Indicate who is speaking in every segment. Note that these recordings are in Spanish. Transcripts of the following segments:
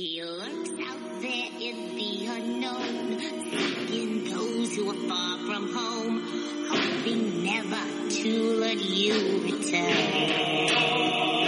Speaker 1: He lurks out there in the unknown, seeking those who are far from home, hoping never to let you return.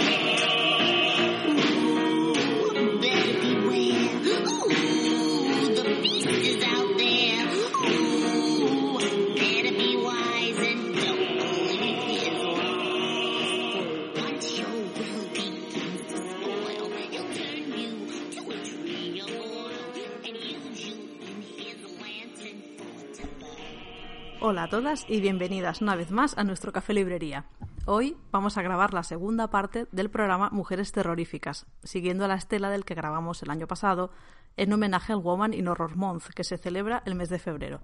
Speaker 2: Hola a todas y bienvenidas una vez más a nuestro café librería. Hoy vamos a grabar la segunda parte del programa Mujeres Terroríficas, siguiendo la estela del que grabamos el año pasado en homenaje al Woman in Horror Month, que se celebra el mes de febrero.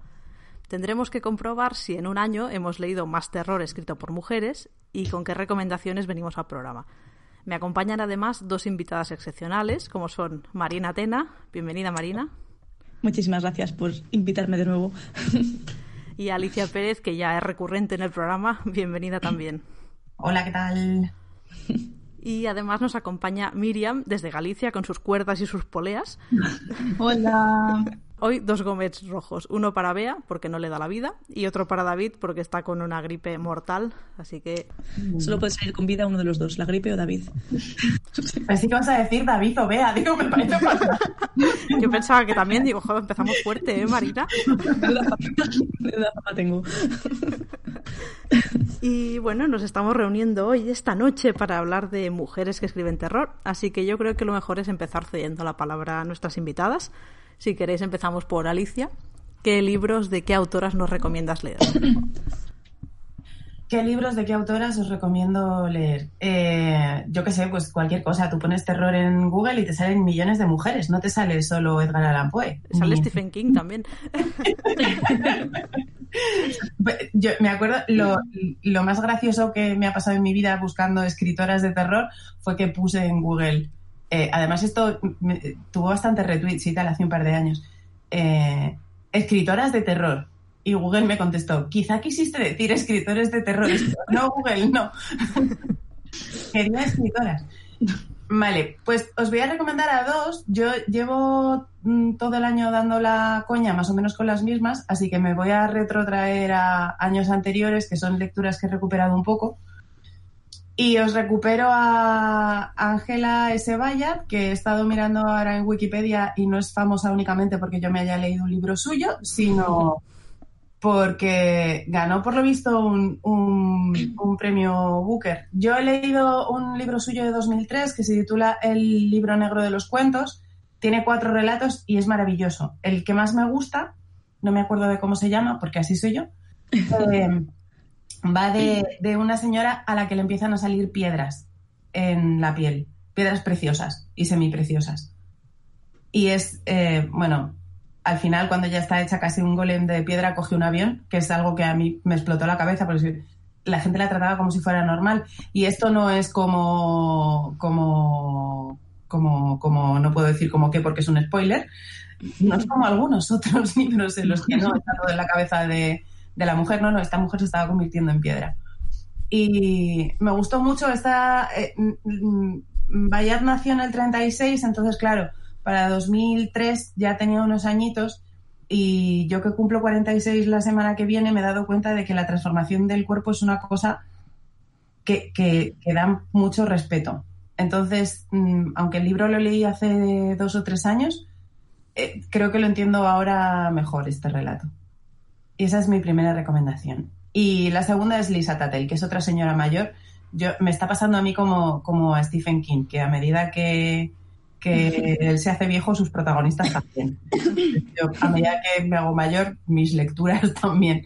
Speaker 2: Tendremos que comprobar si en un año hemos leído más terror escrito por mujeres y con qué recomendaciones venimos al programa. Me acompañan además dos invitadas excepcionales, como son Marina Tena, bienvenida Marina,
Speaker 3: Muchísimas gracias por invitarme de nuevo.
Speaker 2: y Alicia Pérez, que ya es recurrente en el programa, bienvenida también.
Speaker 4: Hola, ¿qué tal?
Speaker 2: Y además nos acompaña Miriam desde Galicia con sus cuerdas y sus poleas.
Speaker 3: Hola.
Speaker 2: Hoy dos gomets rojos, uno para Bea porque no le da la vida y otro para David porque está con una gripe mortal, así que
Speaker 3: Solo puede salir con vida uno de los dos, la gripe o David.
Speaker 4: Así que vas a decir David o Bea, digo, me parece fatal.
Speaker 2: yo pensaba que también digo, joder, empezamos fuerte, ¿eh, Marina?
Speaker 3: Fama tengo.
Speaker 2: Y bueno, nos estamos reuniendo hoy, esta noche, para hablar de mujeres que escriben terror, así que yo creo que lo mejor es empezar cediendo la palabra a nuestras invitadas. Si queréis empezamos por Alicia. ¿Qué libros de qué autoras nos recomiendas leer?
Speaker 4: ¿Qué libros de qué autoras os recomiendo leer? Eh, yo qué sé, pues cualquier cosa. Tú pones terror en Google y te salen millones de mujeres. No te sale solo Edgar Allan Poe.
Speaker 2: Sale
Speaker 4: Ni-
Speaker 2: Stephen King también.
Speaker 4: Yo me acuerdo, lo, lo más gracioso que me ha pasado en mi vida buscando escritoras de terror fue que puse en Google. Eh, además, esto me- tuvo bastante retweets y tal hace un par de años. eh, escritoras de terror. Y Google me contestó, quizá quisiste decir escritores de terror. No, Google, no. Quería escritoras. Vale, pues os voy a recomendar a dos. Yo llevo mm, todo el año dando la coña más o menos con las mismas, así que me voy a retrotraer a años anteriores, que son lecturas que he recuperado un poco. Y os recupero a Ángela S. Bayat, que he estado mirando ahora en Wikipedia y no es famosa únicamente porque yo me haya leído un libro suyo, sino porque ganó por lo visto un, un- un premio Booker. Yo he leído un libro suyo de 2003 que se titula El libro negro de los cuentos. Tiene cuatro relatos y es maravilloso. El que más me gusta, no me acuerdo de cómo se llama porque así soy yo, eh, va de, de una señora a la que le empiezan a salir piedras en la piel, piedras preciosas y semipreciosas. Y es, eh, bueno, al final, cuando ya está hecha casi un golem de piedra, coge un avión, que es algo que a mí me explotó la cabeza, porque la gente la trataba como si fuera normal. Y esto no es como, como, como, como, no puedo decir como que porque es un spoiler, no es como algunos otros libros en los que no está todo en la cabeza de, de la mujer, no, no, esta mujer se estaba convirtiendo en piedra. Y me gustó mucho esta... Eh, mm, Bayard nació en el 36, entonces claro, para 2003 ya tenía unos añitos y yo que cumplo 46 la semana que viene me he dado cuenta de que la transformación del cuerpo es una cosa que, que, que da mucho respeto. Entonces, mm, aunque el libro lo leí hace dos o tres años, eh, creo que lo entiendo ahora mejor este relato. Y esa es mi primera recomendación. Y la segunda es Lisa Tatel, que es otra señora mayor. Yo, me está pasando a mí como, como a Stephen King, que a medida que, que él se hace viejo, sus protagonistas también. Yo, a medida que me hago mayor, mis lecturas también.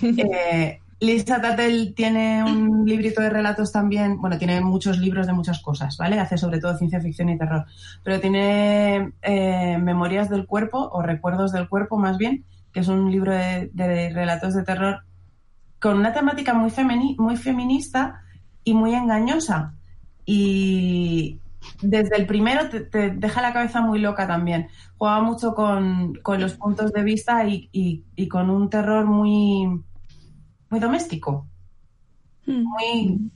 Speaker 4: Eh, Lisa Tatel tiene un librito de relatos también, bueno, tiene muchos libros de muchas cosas, ¿vale? Hace sobre todo ciencia ficción y terror, pero tiene eh, Memorias del Cuerpo o Recuerdos del Cuerpo más bien, que es un libro de, de relatos de terror con una temática muy, femeni muy feminista y muy engañosa. Y desde el primero te, te deja la cabeza muy loca también. Juega mucho con, con los puntos de vista y, y- y con un terror muy, muy doméstico.
Speaker 3: Mm.
Speaker 4: Muy.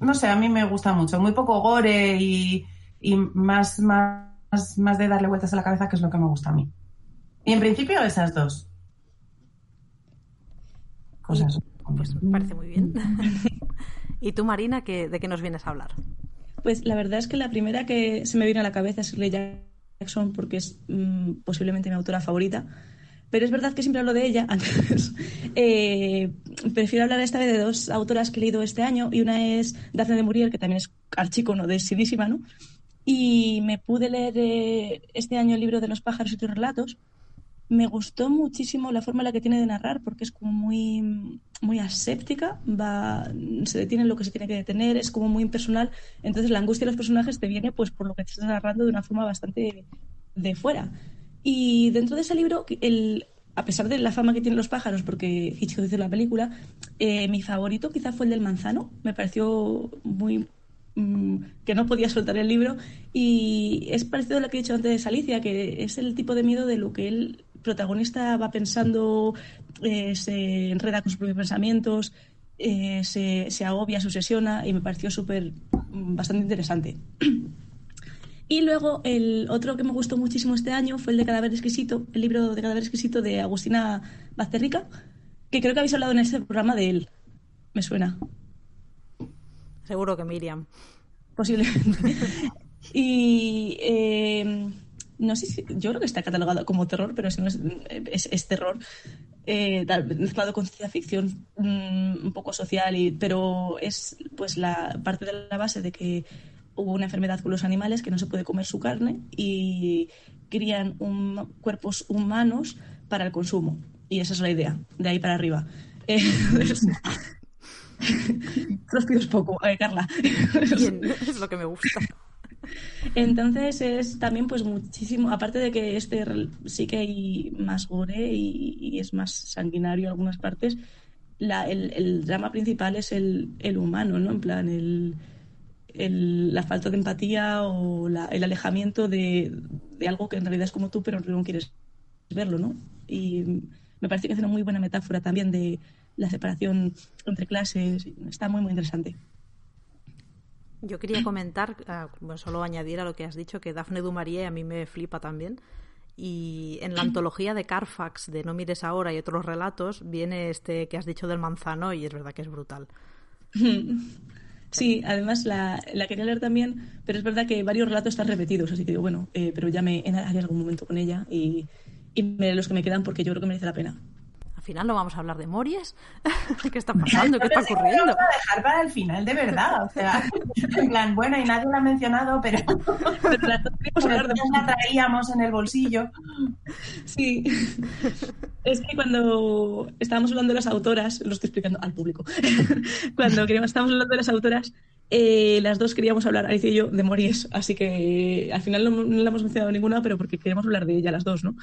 Speaker 4: No sé, a mí me gusta mucho. Muy poco gore y, y más, más, más de darle vueltas a la cabeza, que es lo que me gusta a mí. Y en principio, esas dos cosas.
Speaker 2: Pues me parece muy bien. ¿Y tú, Marina, qué- de qué nos vienes a hablar?
Speaker 3: Pues la verdad es que la primera que se me viene a la cabeza es Shirley Jackson porque es mm, posiblemente mi autora favorita. Pero es verdad que siempre hablo de ella. Entonces, eh, prefiero hablar esta vez de dos autoras que he leído este año. Y una es Daphne de Maurier, que también es archicono de Sidísima, ¿no? Y me pude leer eh, este año el libro de los pájaros y tus relatos. Me gustó muchísimo la forma en la que tiene de narrar, porque es como muy, muy aséptica, va, se detiene en lo que se tiene que detener, es como muy impersonal. Entonces la angustia de los personajes te viene pues por lo que te estás narrando de una forma bastante de fuera. Y dentro de ese libro, el, a pesar de la fama que tienen los pájaros, porque Hitchcock hizo la película, eh, mi favorito quizá fue el del manzano. Me pareció muy mm, que no podía soltar el libro y es parecido a lo que he dicho antes de Alicia, que es el tipo de miedo de lo que el protagonista va pensando, eh, se enreda con sus propios pensamientos, eh, se, se agobia, se obsesiona y me pareció súper mm, bastante interesante. Y luego el otro que me gustó muchísimo este año fue el de Cadáver Exquisito, el libro de Cadáver Exquisito de Agustina Bazterrica, que creo que habéis hablado en ese programa de él. Me suena.
Speaker 2: Seguro que Miriam.
Speaker 3: posiblemente. y eh, no sé si, yo creo que está catalogado como terror, pero si no es, es, es terror. eh, mezclado con ciencia ficción mm, un poco social, y, pero es pues la parte de la base de que hubo una enfermedad con los animales que no se puede comer su carne y crían un- cuerpos humanos para el consumo. Y esa es la idea, de ahí para arriba. Eh, los pido poco, eh, Carla.
Speaker 2: Bien, es lo que me gusta.
Speaker 3: Entonces es también pues muchísimo, aparte de que este sí que hay más gore y, es más sanguinario en algunas partes, la, el, drama principal es el, el humano, ¿no? En plan, el, el- la falta de empatía o el alejamiento de, de algo que en realidad es como tú, pero no quieres verlo, ¿no? Y me parece que es una muy buena metáfora también de la separación entre clases. Está muy, muy interesante.
Speaker 2: Yo quería comentar, ah, bueno, solo añadir a lo que has dicho, que Daphne du Maurier a mí me flipa también. Y en la antología de Carfax, de No mires ahora y otros relatos, viene este que has dicho del manzano y es verdad que es brutal.
Speaker 3: Sí, además la, la quería leer también, pero es verdad que varios relatos están repetidos, así que digo, bueno, eh, pero ya me haré algún momento con ella y, y me los que me quedan porque yo creo que merece la pena.
Speaker 2: Al final no vamos a hablar de Mories. ¿Qué está pasando? ¿Qué está ocurriendo?
Speaker 4: Lo vamos a dejar para el final, de verdad. O sea, en plan, bueno, y nadie lo ha mencionado, pero la traíamos en el bolsillo.
Speaker 3: Sí, es que cuando estábamos hablando de las autoras, lo estoy explicando al público, cuando queríamos, estábamos hablando de las autoras, eh, las dos queríamos hablar, Alicia y yo, de Mories, así que al final no, no la hemos mencionado ninguna, pero porque queremos hablar de ella las dos, ¿no?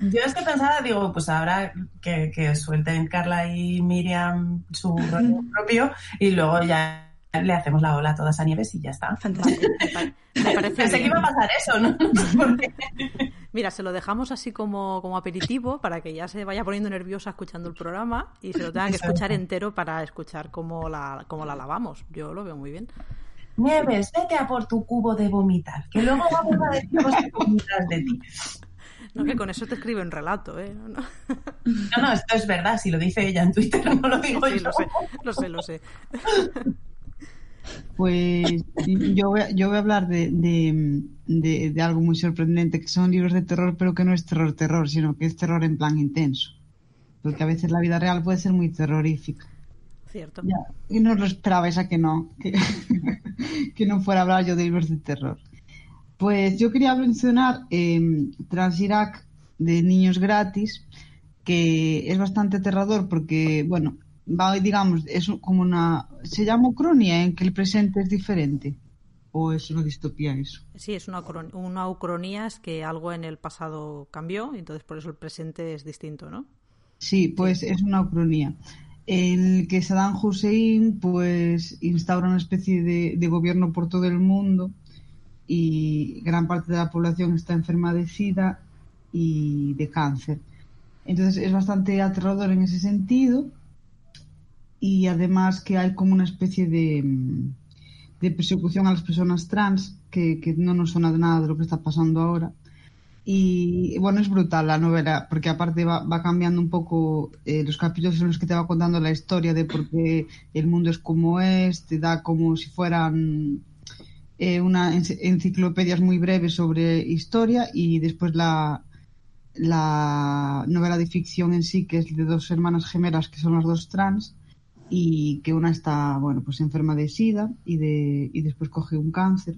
Speaker 4: Yo es que pensaba, digo, pues ahora que, que suelten Carla y Miriam su rollo propio y luego ya le hacemos la ola a todas a Nieves y ya está.
Speaker 3: Fantástico.
Speaker 2: Me parece
Speaker 4: Pensé que iba a pasar eso, ¿no?
Speaker 2: Mira, se lo dejamos así como, como aperitivo para que ya se vaya poniendo nerviosa escuchando el programa y se lo tenga que escuchar entero para escuchar cómo la, cómo la lavamos. Yo lo veo muy bien.
Speaker 4: Nieves, vete a por tu cubo de vomitar, que luego vamos a decir cosas bonitas de ti.
Speaker 2: No, que con eso te escribe un relato, ¿eh? No, no.
Speaker 4: No, no, esto es verdad, si lo dice ella en Twitter, no lo digo
Speaker 2: Sí,
Speaker 4: yo.
Speaker 2: lo sé, lo sé, lo sé.
Speaker 5: Pues yo voy a, yo voy a hablar de, de, de- de algo muy sorprendente, que son libros de terror, pero que no es terror, terror, sino que es terror en plan intenso. Porque a veces la vida real puede ser muy terrorífica.
Speaker 2: Cierto.
Speaker 5: Ya, y no os lo esperabais a que no, que, que no fuera a hablar yo de libros de terror. Pues yo quería mencionar eh, Transirac de Niños Gratis, que es bastante aterrador porque, bueno, va, digamos, es como una... ¿Se llama ucronia en que el presente es diferente? ¿O es una distopía eso?
Speaker 2: Sí, es una, una ucronía, es que algo en el pasado cambió y entonces por eso el presente es distinto, ¿no?
Speaker 5: Sí, pues es una ucronía. en el que Saddam Hussein pues instaura una especie de, de gobierno por todo el mundo y gran parte de la población está enferma de SIDA y de cáncer. Entonces es bastante aterrador en ese sentido y además que hay como una especie de, mm, de persecución a las personas trans que, que no nos suena de nada de lo que está pasando ahora. Y bueno, es brutal la novela, porque aparte va, va cambiando un poco eh, los capítulos en los que te va contando la historia de por qué el mundo es como es, te da como si fueran eh, una enc- enciclopedias muy breves sobre historia y después la, la novela de ficción en sí, que es de dos hermanas gemelas que son las dos trans y que una está, bueno, pues enferma de SIDA y, de, y después coge un cáncer.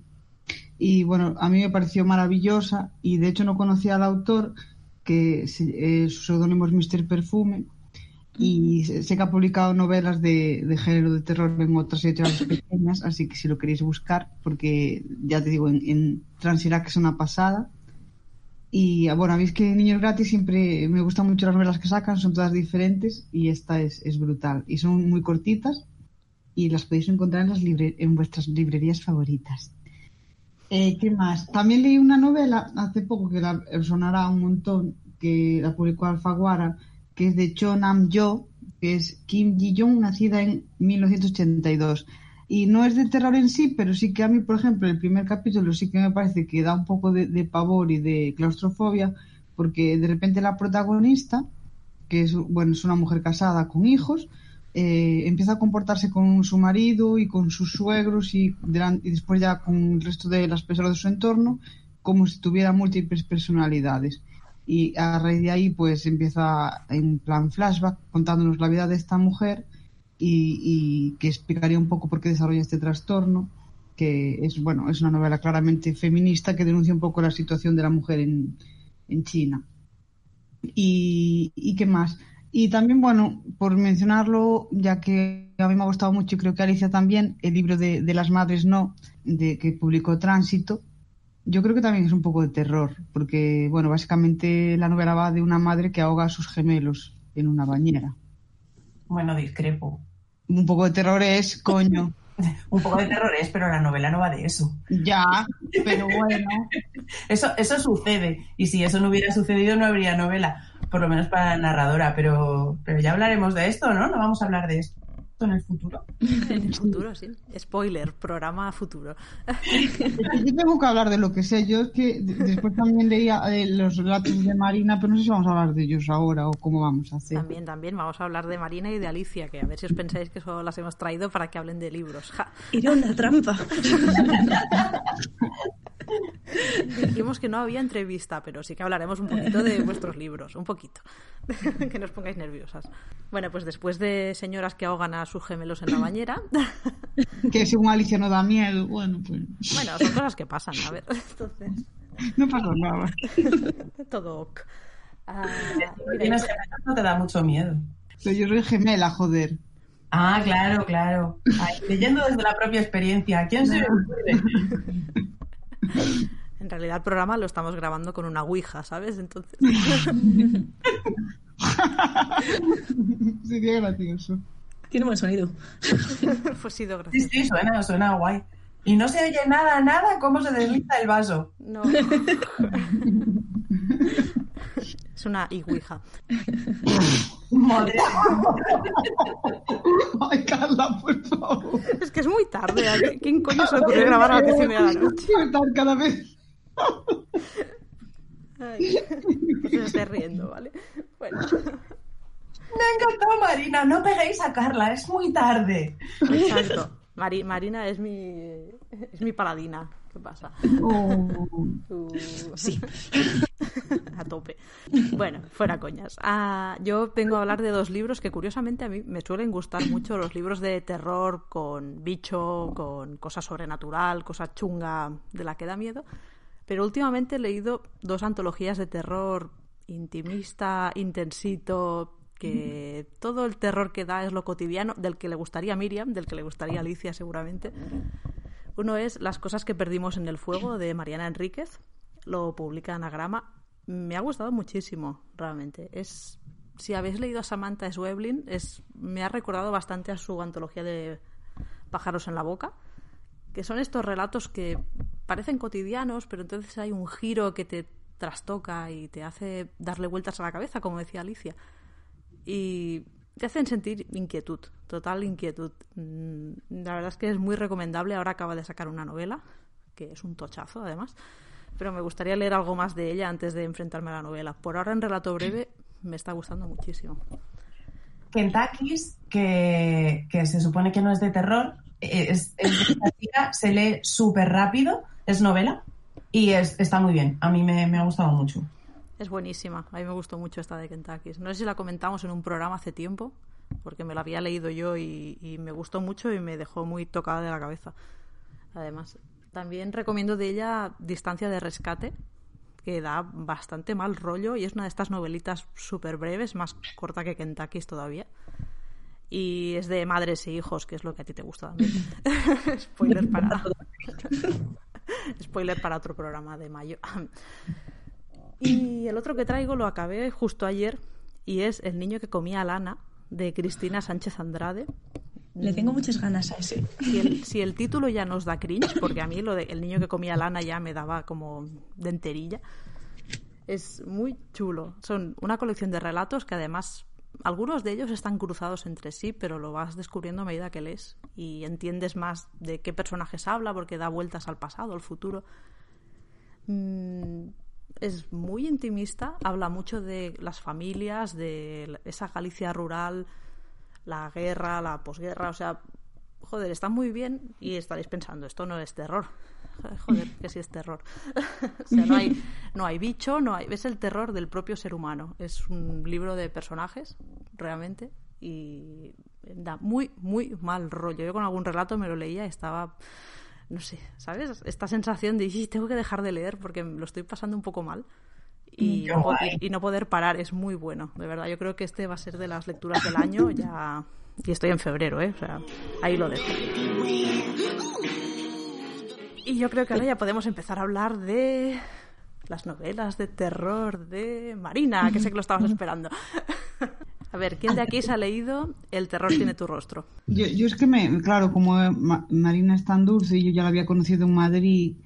Speaker 5: Y bueno, a mí me pareció maravillosa y de hecho no conocía al autor, que eh, su seudónimo es Mr. Perfume y sé que ha publicado novelas de, de género de terror en otras editoriales pequeñas, así que si lo queréis buscar, porque ya te digo, en, en Transirac es una pasada. Y ah, bueno, habéis que Niños Gratis siempre me gustan mucho las novelas que sacan, son todas diferentes y esta es, es brutal. Y son muy cortitas y las podéis encontrar en, las libre- en vuestras librerías favoritas. Eh, ¿Qué más? También leí una novela hace poco que la sonará un montón, que la publicó Alfaguara, que es de Cho Nam Jo, que es Kim Ji-young, nacida en 1982. Y no es de terror en sí, pero sí que a mí, por ejemplo, el primer capítulo sí que me parece que da un poco de, pavor y de claustrofobia, porque de repente la protagonista, que es, bueno, es una mujer casada con hijos, eh, empieza a comportarse con su marido y con sus suegros y, y después ya con el resto de las personas de su entorno como si tuviera múltiples personalidades. Y a raíz de ahí pues empieza en plan flashback contándonos la vida de esta mujer y, y que explicaría un poco por qué desarrolla este trastorno, que es, bueno, es una novela claramente feminista que denuncia un poco la situación de la mujer en, en China. Y, y qué más. Y también, bueno, por mencionarlo, ya que a mí me ha gustado mucho y creo que Alicia también, el libro de, de las madres no, de que publicó Tránsito, yo creo que también es un poco de terror, porque, bueno, básicamente la novela va de una madre que ahoga a sus gemelos en una bañera.
Speaker 4: Bueno, discrepo.
Speaker 5: Un poco de terror es, coño.
Speaker 4: Un poco de terror es, pero la novela no va de eso.
Speaker 5: Ya, pero bueno.
Speaker 4: Eso, eso sucede. Y si eso no hubiera sucedido, no habría novela. Por lo menos para la narradora. Pero, pero ya hablaremos de esto, ¿no? No vamos a hablar de esto en el futuro.
Speaker 2: En el futuro, sí. Spoiler, programa futuro.
Speaker 5: Yo tengo que hablar de lo que sé. Yo es que de- después también leía eh, los relatos de Marina, pero no sé si vamos a hablar de ellos ahora o cómo vamos a hacer.
Speaker 2: También, también vamos a hablar de Marina y de Alicia, que a ver si os pensáis que solo las hemos traído para que hablen de libros. Ja.
Speaker 3: Era una trampa.
Speaker 2: Dijimos que no había entrevista, pero sí que hablaremos un poquito de vuestros libros, un poquito. que no os pongáis nerviosas. Bueno, pues después de señoras que ahogan a sus gemelos en la bañera,
Speaker 5: Que según Alicia no da miedo. Bueno, pues
Speaker 2: bueno, son cosas que pasan, a ver. Entonces,
Speaker 5: no pasa nada.
Speaker 2: todo ok. Ah, mira,
Speaker 4: no te da mucho miedo.
Speaker 5: Pero yo soy gemela, joder.
Speaker 4: Ah, claro, claro. Ay, leyendo desde la propia experiencia. ¿Quién se?
Speaker 2: En realidad el programa lo estamos grabando con una ouija, ¿sabes? Entonces,
Speaker 5: Sería gracioso.
Speaker 3: Tiene buen sonido.
Speaker 2: pues ha sido
Speaker 4: Sí,
Speaker 2: gracioso.
Speaker 4: sí, suena, suena guay. Y no se oye nada, nada, cómo se desliza el vaso.
Speaker 2: No. Es una ouija.
Speaker 4: Madre
Speaker 5: Ay, Carla, por favor.
Speaker 2: Es que es muy tarde. ¿a qué- ¿Quién coño se ocurrió grabar a las 10 y media de la noche?
Speaker 5: Cada vez.
Speaker 2: Ay, no se esté riendo, ¿vale? Bueno,
Speaker 4: Me encantó, Marina. No peguéis a Carla, es muy tarde.
Speaker 2: exacto. Mari- Marina es mi, es mi paladina. ¿Qué pasa?
Speaker 5: Oh.
Speaker 2: Uh, sí. a tope. Bueno, fuera coñas. Ah, yo vengo a hablar de dos libros que curiosamente a mí me suelen gustar mucho, los libros de terror con bicho, con cosa sobrenatural, cosa chunga de la que da miedo. Pero últimamente he leído dos antologías de terror intimista, intensito, que todo el terror que da es lo cotidiano, del que le gustaría a Miriam, del que le gustaría a Alicia seguramente. Uno es Las cosas que perdimos en el fuego de Mariana Enríquez. Lo publica Anagrama. Me ha gustado muchísimo, realmente. Es si habéis leído a Samantha Schweblin, es, me ha recordado bastante a su antología de Pájaros en la boca, que son estos relatos que parecen cotidianos, pero entonces hay un giro que te trastoca y te hace darle vueltas a la cabeza, como decía Alicia. Y te hacen sentir inquietud, total inquietud. Mm, La verdad es que es muy recomendable. Ahora acaba de sacar una novela, que es un tochazo además, pero me gustaría leer algo más de ella antes de enfrentarme a la novela. Por ahora, en relato breve, me está gustando muchísimo.
Speaker 4: Kentucky's, que, que se supone que no es de terror, es, es se lee súper rápido, es novela y es, está muy bien. A mí me, me ha gustado mucho.
Speaker 2: Es buenísima. A mí me gustó mucho esta de Kentucky. No sé si la comentamos en un programa hace tiempo, porque me la había leído yo y, y me gustó mucho y me dejó muy tocada de la cabeza. Además, también recomiendo de ella Distancia de Rescate, que da bastante mal rollo y es una de estas novelitas súper breves, más corta que Kentucky todavía. Y es de madres e hijos, que es lo que a ti te gusta también. Spoiler para... Spoiler para otro programa de mayo. Y el otro que traigo lo acabé justo ayer y es El niño que comía lana de Cristina Sánchez Andrade.
Speaker 3: Le tengo muchas ganas a ese.
Speaker 2: Si el, si el título ya nos da cringe, porque a mí lo de El niño que comía lana ya me daba como de enterilla, es muy chulo. Son una colección de relatos que además algunos de ellos están cruzados entre sí, pero lo vas descubriendo a medida que lees y entiendes más de qué personajes habla porque da vueltas al pasado, al futuro. Mm, es muy intimista, habla mucho de las familias, de esa Galicia rural, la guerra, la posguerra, o sea, joder, está muy bien y estaréis pensando, esto no es terror. Joder, que sí es terror. o sea, no hay, no hay bicho, no hay, es el terror del propio ser humano. Es un libro de personajes, realmente, y da muy, muy mal rollo. Yo con algún relato me lo leía y estaba, no sé, ¿sabes? Esta sensación de, "Y tengo que dejar de leer porque lo estoy pasando un poco mal. Y
Speaker 4: Qué
Speaker 2: no, po-
Speaker 4: guay.
Speaker 2: y no poder parar es muy bueno, de verdad. Yo creo que este va a ser de las lecturas del año ya. Y estoy en febrero, ¿eh? O sea, ahí lo dejo. Y yo creo que ahora ya podemos empezar a hablar de las novelas de terror de Marina, que sé que lo estabas esperando. A ver, ¿quién de aquí se ha leído El terror tiene tu rostro?
Speaker 5: Yo, yo es que me, claro, como eh, Ma- Marina es tan dulce y yo ya la había conocido en Madrid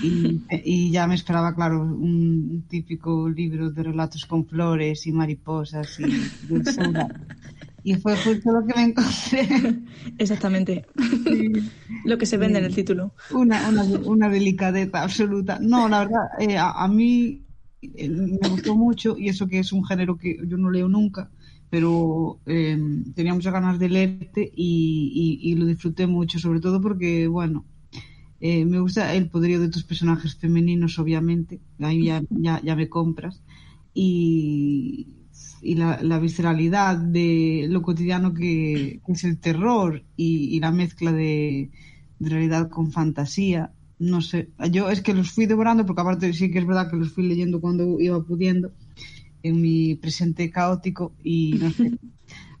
Speaker 5: y, y ya me esperaba, claro, un típico libro de relatos con flores y mariposas y dulzura. Y fue justo lo que me encontré.
Speaker 3: Exactamente. Lo que se vende en el título.
Speaker 5: Una, una, una delicadeza absoluta. No, la verdad, eh, a, a mí eh, me gustó mucho y eso que es un género que yo no leo nunca, pero eh, tenía muchas ganas de leerte y, y- y lo disfruté mucho, sobre todo porque, bueno, eh, me gusta el poderío de tus personajes femeninos, obviamente, ahí ya, ya, ya me compras, y, y la, la visceralidad de lo cotidiano que, que es el terror y, la mezcla de, de realidad con fantasía. No sé, yo es que los fui devorando porque aparte sí que es verdad que los fui leyendo cuando iba pudiendo en mi presente caótico y no sé,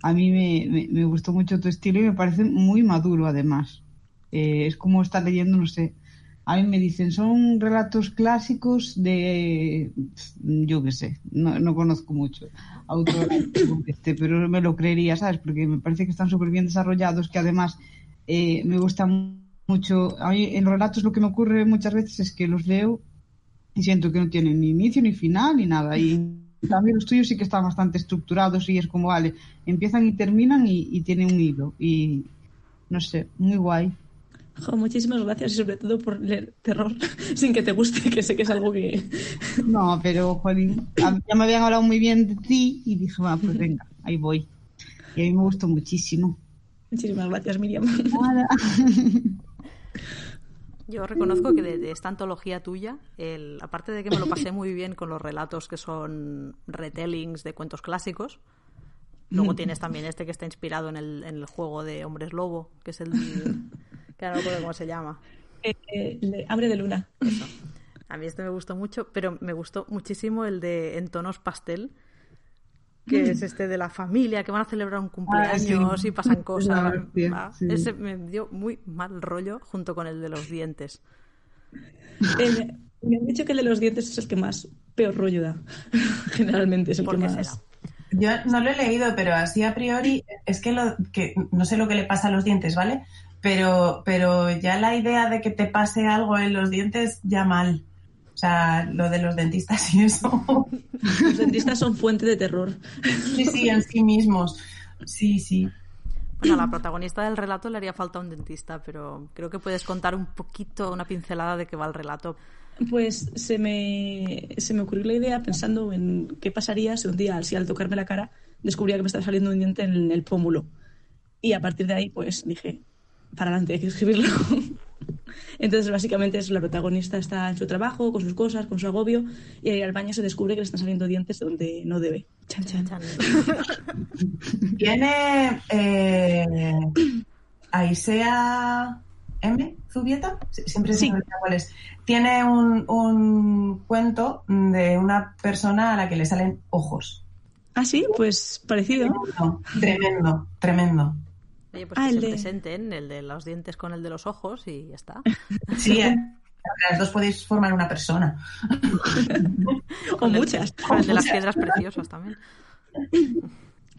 Speaker 5: a mí me, me, gustó mucho tu estilo y me parece muy maduro además. Eh, es como estar leyendo, no sé, a mí me dicen, son relatos clásicos de, yo qué sé, no, no conozco mucho autor, este, pero me lo creería, ¿sabes? Porque me parece que están súper bien desarrollados, que además eh, me gustan mucho. A mí en los relatos lo que me ocurre muchas veces es que los leo y siento que no tienen ni inicio ni final ni nada. Y cambio los tuyos sí que están bastante estructurados y es como, vale, empiezan y terminan y, y tienen un hilo. Y no sé, muy guay.
Speaker 3: Jo, muchísimas gracias y sobre todo por leer terror sin que te guste, que sé que es algo que...
Speaker 5: No, pero, jolín, ya me habían hablado muy bien de ti y dije, va, pues venga, ahí voy. Y a mí me gustó muchísimo.
Speaker 3: Muchísimas gracias, Miriam.
Speaker 5: Nada.
Speaker 2: Yo reconozco que de, de esta antología tuya, el, aparte de que me lo pasé muy bien con los relatos que son retellings de cuentos clásicos, luego tienes también este que está inspirado en el, en el juego de Hombres Lobo, que es el... que ahora no recuerdo cómo se llama.
Speaker 3: Eh, eh, Hambre de luna.
Speaker 2: A mí este me gustó mucho, pero me gustó muchísimo el de En tonos pastel, que es este de la familia, que van a celebrar un cumpleaños
Speaker 5: sí.
Speaker 2: y pasan cosas. Ah,
Speaker 5: sí.
Speaker 2: Ese me dio muy mal rollo junto con el de los dientes.
Speaker 3: Eh, me han dicho que el de los dientes es el que más peor rollo da. Generalmente es el
Speaker 2: ¿Por
Speaker 3: que
Speaker 2: qué
Speaker 3: más...
Speaker 2: será?
Speaker 4: Yo no lo he leído, pero así a priori es que, lo, que no sé lo que le pasa a los dientes, ¿vale? Pero, pero ya la idea de que te pase algo en los dientes, ya mal. O sea, lo de los dentistas y eso.
Speaker 3: Los dentistas son fuente de terror.
Speaker 4: Sí, sí, en sí mismos. Sí, sí.
Speaker 2: Bueno, a la protagonista del relato le haría falta un dentista, pero creo que puedes contar un poquito, una pincelada de qué va el relato.
Speaker 3: Pues se me, se me ocurrió la idea pensando en qué pasaría si un día, si al tocarme la cara, descubría que me estaba saliendo un diente en el pómulo. Y a partir de ahí, pues dije, para adelante, hay que escribirlo. Entonces, básicamente, es la protagonista está en su trabajo, con sus cosas, con su agobio, y ahí al baño se descubre que le están saliendo dientes donde no debe. Chan, chan.
Speaker 2: Chan.
Speaker 4: Tiene eh, Aisea M. Zubieta, Sie- siempre se
Speaker 3: Sí.
Speaker 4: cuál es. Tiene un, un cuento de una persona a la que le salen ojos.
Speaker 3: Ah, sí, pues parecido.
Speaker 4: Tremendo, tremendo, tremendo.
Speaker 2: Oye, pues
Speaker 3: Ah,
Speaker 2: que
Speaker 3: el
Speaker 2: se
Speaker 3: de-
Speaker 2: presenten, el de los dientes con el de los ojos y ya está.
Speaker 4: Sí, eh, las dos podéis formar una persona.
Speaker 3: O
Speaker 2: Con el-
Speaker 3: muchas.
Speaker 2: Con el de las piedras preciosas también.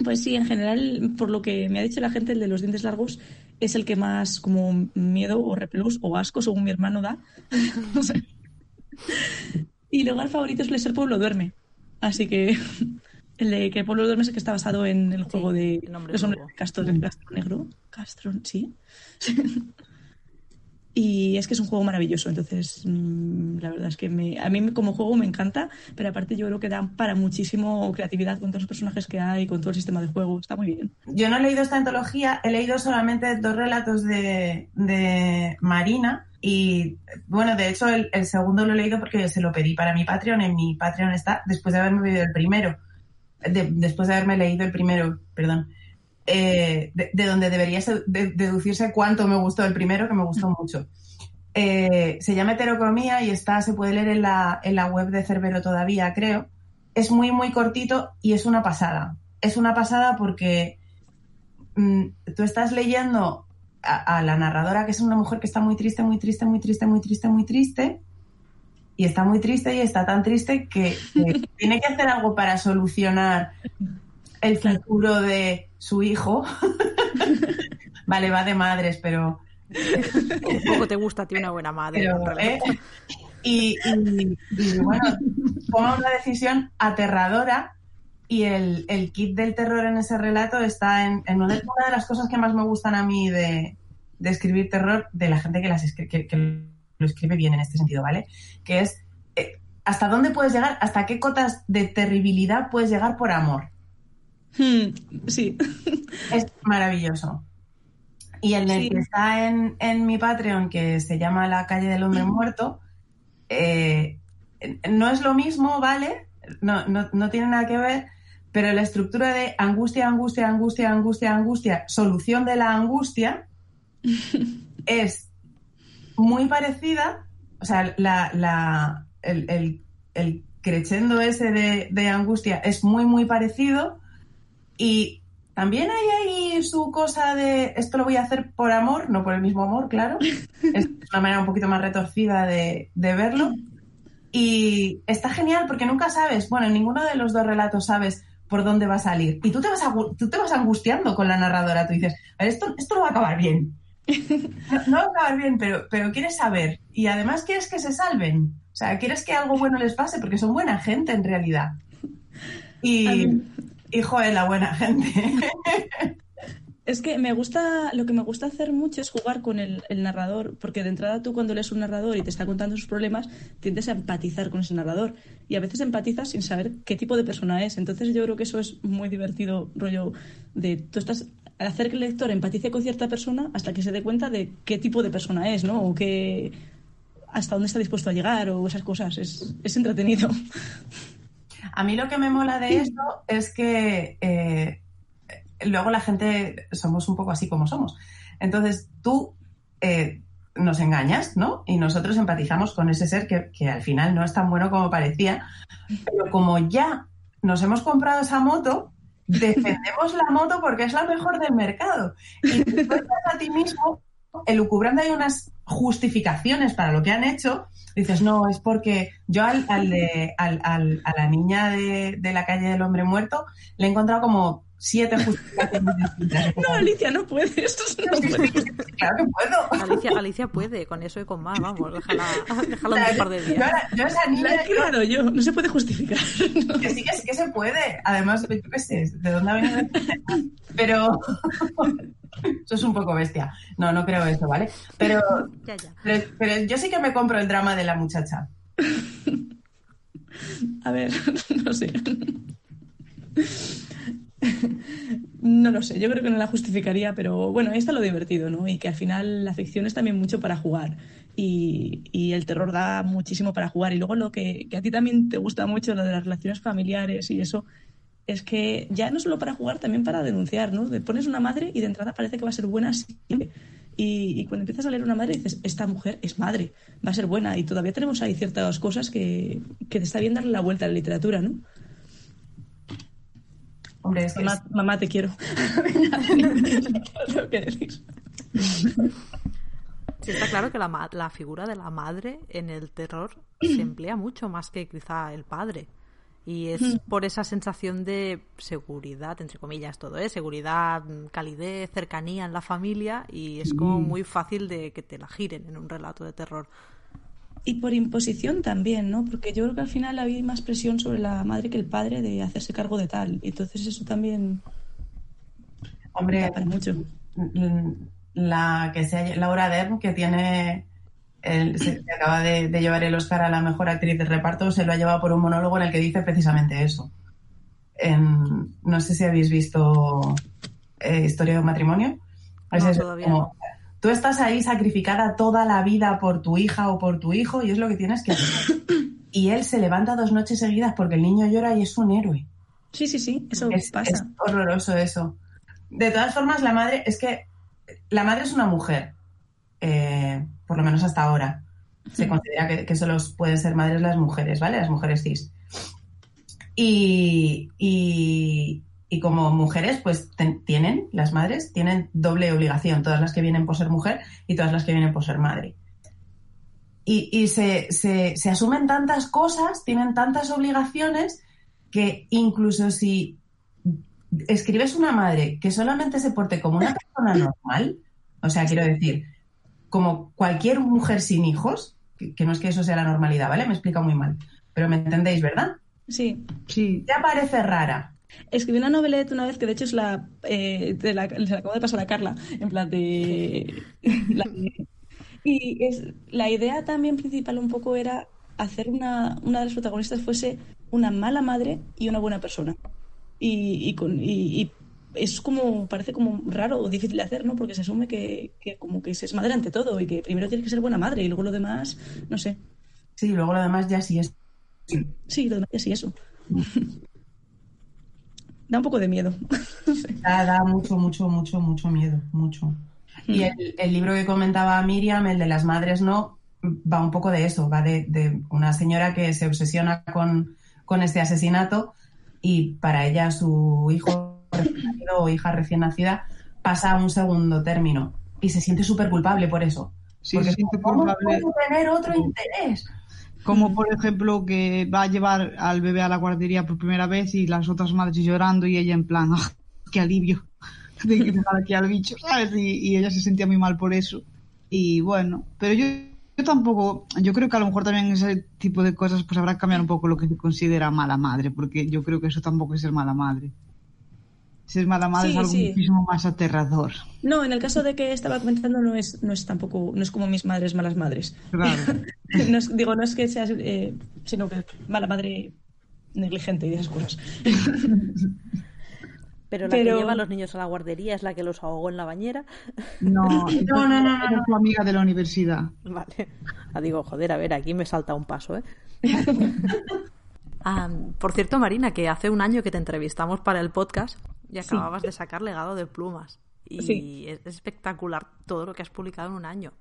Speaker 3: Pues sí, en general, por lo que me ha dicho la gente, el de los dientes largos es el que más como miedo o repelús o asco, según mi hermano, da. No sé. Y luego el favorito es el ser Pueblo Duerme. Así que el de que Pueblo Duerme es el que está basado en el juego de
Speaker 2: el
Speaker 3: los hombres de Castro, de Castro Negro. Castro, sí. Y es que es un juego maravilloso, entonces mm, la verdad es que me- a mí como juego me encanta, pero aparte yo creo que da para muchísimo creatividad con todos los personajes que hay, con todo el sistema de juego, está muy bien.
Speaker 4: Yo no he leído esta antología, he leído solamente dos relatos de, de Marina y bueno, de hecho el, el segundo lo he leído porque se lo pedí para mi Patreon, en mi Patreon está después de haberme leído el primero, de- después de haberme leído el primero, perdón, eh, de, de donde debería se- de- deducirse cuánto me gustó el primero, que me gustó mucho. Eh, se llama Heterocromía y está, se puede leer en la, en la web de Cerbero todavía, creo. Es muy, muy cortito y es una pasada. Es una pasada porque mm, tú estás leyendo a, a la narradora, que es una mujer que está muy triste, muy triste, muy triste, muy triste, muy triste, y está muy triste y está tan triste que, que tiene que hacer algo para solucionar el futuro de su hijo. vale, va de madres, pero...
Speaker 2: Un poco te gusta a ti una buena madre.
Speaker 4: pero. ¿eh? y, y- y, bueno, toma una decisión aterradora y el, el kit del terror en ese relato está en, en una, de, las cosas que más me gustan a mí de, de escribir terror, de la gente que, las que, que lo escribe bien en este sentido, ¿vale? Que es eh, hasta dónde puedes llegar, hasta qué cotas de terribilidad puedes llegar por amor.
Speaker 3: Hmm, sí.
Speaker 4: Es maravilloso. Y el
Speaker 3: Sí.
Speaker 4: que está en, en mi Patreon, que se llama La calle del hombre muerto, eh, no es lo mismo, ¿vale? No, no, no tiene nada que ver, pero la estructura de angustia, angustia, angustia, angustia, angustia, solución de la angustia, es muy parecida, o sea, la, la, el, el, el crescendo ese de, de angustia es muy, muy parecido y también hay ahí su cosa de esto lo voy a hacer por amor, no por el mismo amor, claro. Es una manera un poquito más retorcida de, de verlo. Y está genial porque nunca sabes, bueno, en ninguno de los dos relatos sabes por dónde va a salir. Y tú te vas, agu- tú te vas angustiando con la narradora. Tú dices, a esto, esto no va a acabar bien. No, no va a acabar bien, pero, pero quieres saber. Y además quieres que se salven. O sea, quieres que algo bueno les pase porque son buena gente en realidad. Y, y joder, la buena gente.
Speaker 3: Es que me gusta, lo que me gusta hacer mucho es jugar con el, el narrador, porque de entrada tú cuando lees un narrador y te está contando sus problemas, tiendes a empatizar con ese narrador. Y a veces empatizas sin saber qué tipo de persona es. Entonces yo creo que eso es muy divertido, rollo de tú estás hacer que el lector empatice con cierta persona hasta que se dé cuenta de qué tipo de persona es, ¿no? O qué hasta dónde está dispuesto a llegar o esas cosas. Es, es entretenido.
Speaker 4: A mí lo que me mola de esto es que eh, luego la gente somos un poco así como somos. Entonces tú eh, nos engañas, ¿no? Y nosotros empatizamos con ese ser que, que al final no es tan bueno como parecía. Pero como ya nos hemos comprado esa moto, defendemos la moto porque es la mejor del mercado. Y cuentas a ti mismo elucubrando hay unas justificaciones para lo que han hecho, dices, no, es porque yo al, al de, al, al- a la niña de, de la calle del hombre muerto le he encontrado como siete justificaciones distintas.
Speaker 3: No, Alicia, no puedes. Esto no puedes.
Speaker 4: Claro que puedo.
Speaker 2: Alicia, Alicia puede, con eso y con más, vamos, déjala, déjala un par de
Speaker 4: Yo,
Speaker 2: días.
Speaker 4: yo
Speaker 3: La he creado yo, no se puede justificar.
Speaker 4: que sí que sí que se puede. Además, yo qué sé, ¿de dónde ha venido? Pero eso es un poco bestia. No, no creo eso, ¿vale? Pero,
Speaker 2: Ya, ya.
Speaker 4: pero, pero yo sí que me compro el drama de la muchacha.
Speaker 3: A ver, no sé. No lo sé, yo creo que no la justificaría, pero bueno, ahí está lo divertido, ¿no? Y que al final la ficción es también mucho para jugar y, y el terror da muchísimo para jugar. Y luego lo que, que a ti también te gusta mucho, lo de las relaciones familiares y eso, es que ya no solo para jugar, también para denunciar, ¿no? Pones una madre y de entrada parece que va a ser buena siempre. Y, y cuando empiezas a leer una madre dices, esta mujer es madre, va a ser buena. Y todavía tenemos ahí ciertas cosas que, que te está bien darle la vuelta a la literatura, ¿no?
Speaker 4: Hombre, es que
Speaker 3: Mamá, mamá, te quiero. Que.
Speaker 2: Sí, está claro que la, ma- la figura de la madre en el terror se emplea mucho más que quizá el padre. Y es por esa sensación de seguridad, entre comillas, todo, ¿eh? Seguridad, mm, calidez, cercanía en la familia y es como muy fácil de que te la giren en un relato de terror.
Speaker 3: Y por imposición también, ¿no? Porque yo creo que al final había más presión sobre la madre que el padre de hacerse cargo de tal. Y entonces eso también
Speaker 4: hombre,
Speaker 3: para mucho.
Speaker 4: la que sea Laura Dern, que tiene el, se que acaba de, de llevar el Oscar a la mejor actriz de reparto, se lo ha llevado por un monólogo en el que dice precisamente eso. En- no sé si habéis visto eh, Historia de un matrimonio. Es
Speaker 2: No,
Speaker 4: eso,
Speaker 2: todavía
Speaker 4: como, Tú estás ahí sacrificada toda la vida por tu hija o por tu hijo y es lo que tienes que hacer. Y él se levanta dos noches seguidas porque el niño llora y es un héroe.
Speaker 3: Sí, sí, sí, eso
Speaker 4: Es,
Speaker 3: pasa.
Speaker 4: es horroroso eso. De todas formas, la madre, es que la madre es una mujer, eh, por lo menos hasta ahora. Se considera que, que solo pueden ser madres las mujeres, ¿vale? Las mujeres cis. Y, y- y como mujeres, pues ten- tienen, las madres, tienen doble obligación, todas las que vienen por ser mujer y todas las que vienen por ser madre. Y, y se, se- se asumen tantas cosas, tienen tantas obligaciones, que incluso si escribes una madre que solamente se porte como una persona normal, o sea, quiero decir, como cualquier mujer sin hijos, que, que no es que eso sea la normalidad, ¿vale? Me explica muy mal, pero me entendéis, ¿verdad?
Speaker 3: Sí.
Speaker 5: Sí,
Speaker 4: Te parece rara.
Speaker 3: Escribí una noveleta una vez que de hecho es la, eh, de la se la acabo de pasar a Carla, en plan de... la- y es, la idea también principal un poco era hacer una, una de las protagonistas fuese una mala madre y una buena persona. Y, y, con, y, y es como, parece como raro o difícil de hacer, ¿no? Porque se asume que, que como que se es madre ante todo y que primero tienes que ser buena madre y luego lo demás, no sé.
Speaker 4: Sí, luego lo demás ya sí es.
Speaker 3: Sí, lo demás sí, eso. Da un poco de miedo.
Speaker 4: Da, da mucho, mucho, mucho, mucho miedo, mucho. Y el, el libro que comentaba Miriam, el de las madres no, va un poco de eso, va de, de una señora que se obsesiona con, con este asesinato y para ella su hijo recién nacido o hija recién nacida pasa a un segundo término y se siente súper culpable por eso.
Speaker 5: sí,
Speaker 4: Porque
Speaker 5: se siente
Speaker 4: ¿cómo
Speaker 5: culpable.
Speaker 4: puedo tener otro interés?
Speaker 5: Como por ejemplo que va a llevar al bebé a la guardería por primera vez y las otras madres llorando y ella en plan, ¡ah, qué alivio! De que dejar aquí al bicho, ¿sabes? Y, y ella se sentía muy mal por eso. Y bueno, pero yo, yo tampoco, yo creo que a lo mejor también ese tipo de cosas pues habrá que cambiar un poco lo que se considera mala madre, porque yo creo que eso tampoco es ser mala madre. Ser mala madre
Speaker 3: Sí,
Speaker 5: es algo
Speaker 3: sí.
Speaker 5: muchísimo más aterrador.
Speaker 3: No, en el caso de que estaba comentando no es, no es tampoco, no es como mis madres malas madres.
Speaker 5: Claro.
Speaker 3: No es- digo, no es que seas, eh, sino que mala madre negligente y esas cosas.
Speaker 2: Pero la
Speaker 3: Pero-
Speaker 2: que lleva a los niños a la guardería es la que los ahogó en la bañera.
Speaker 5: No,
Speaker 4: No, no, no, no,
Speaker 5: era tu amiga de la universidad.
Speaker 2: Vale. Ah, digo, joder, a ver, aquí me salta un paso, ¿eh? Ah, por cierto, Marina, que hace un año que te entrevistamos para el podcast y acababas de sacar legado de plumas. Y
Speaker 3: Sí.
Speaker 2: es espectacular todo lo que has publicado en un año.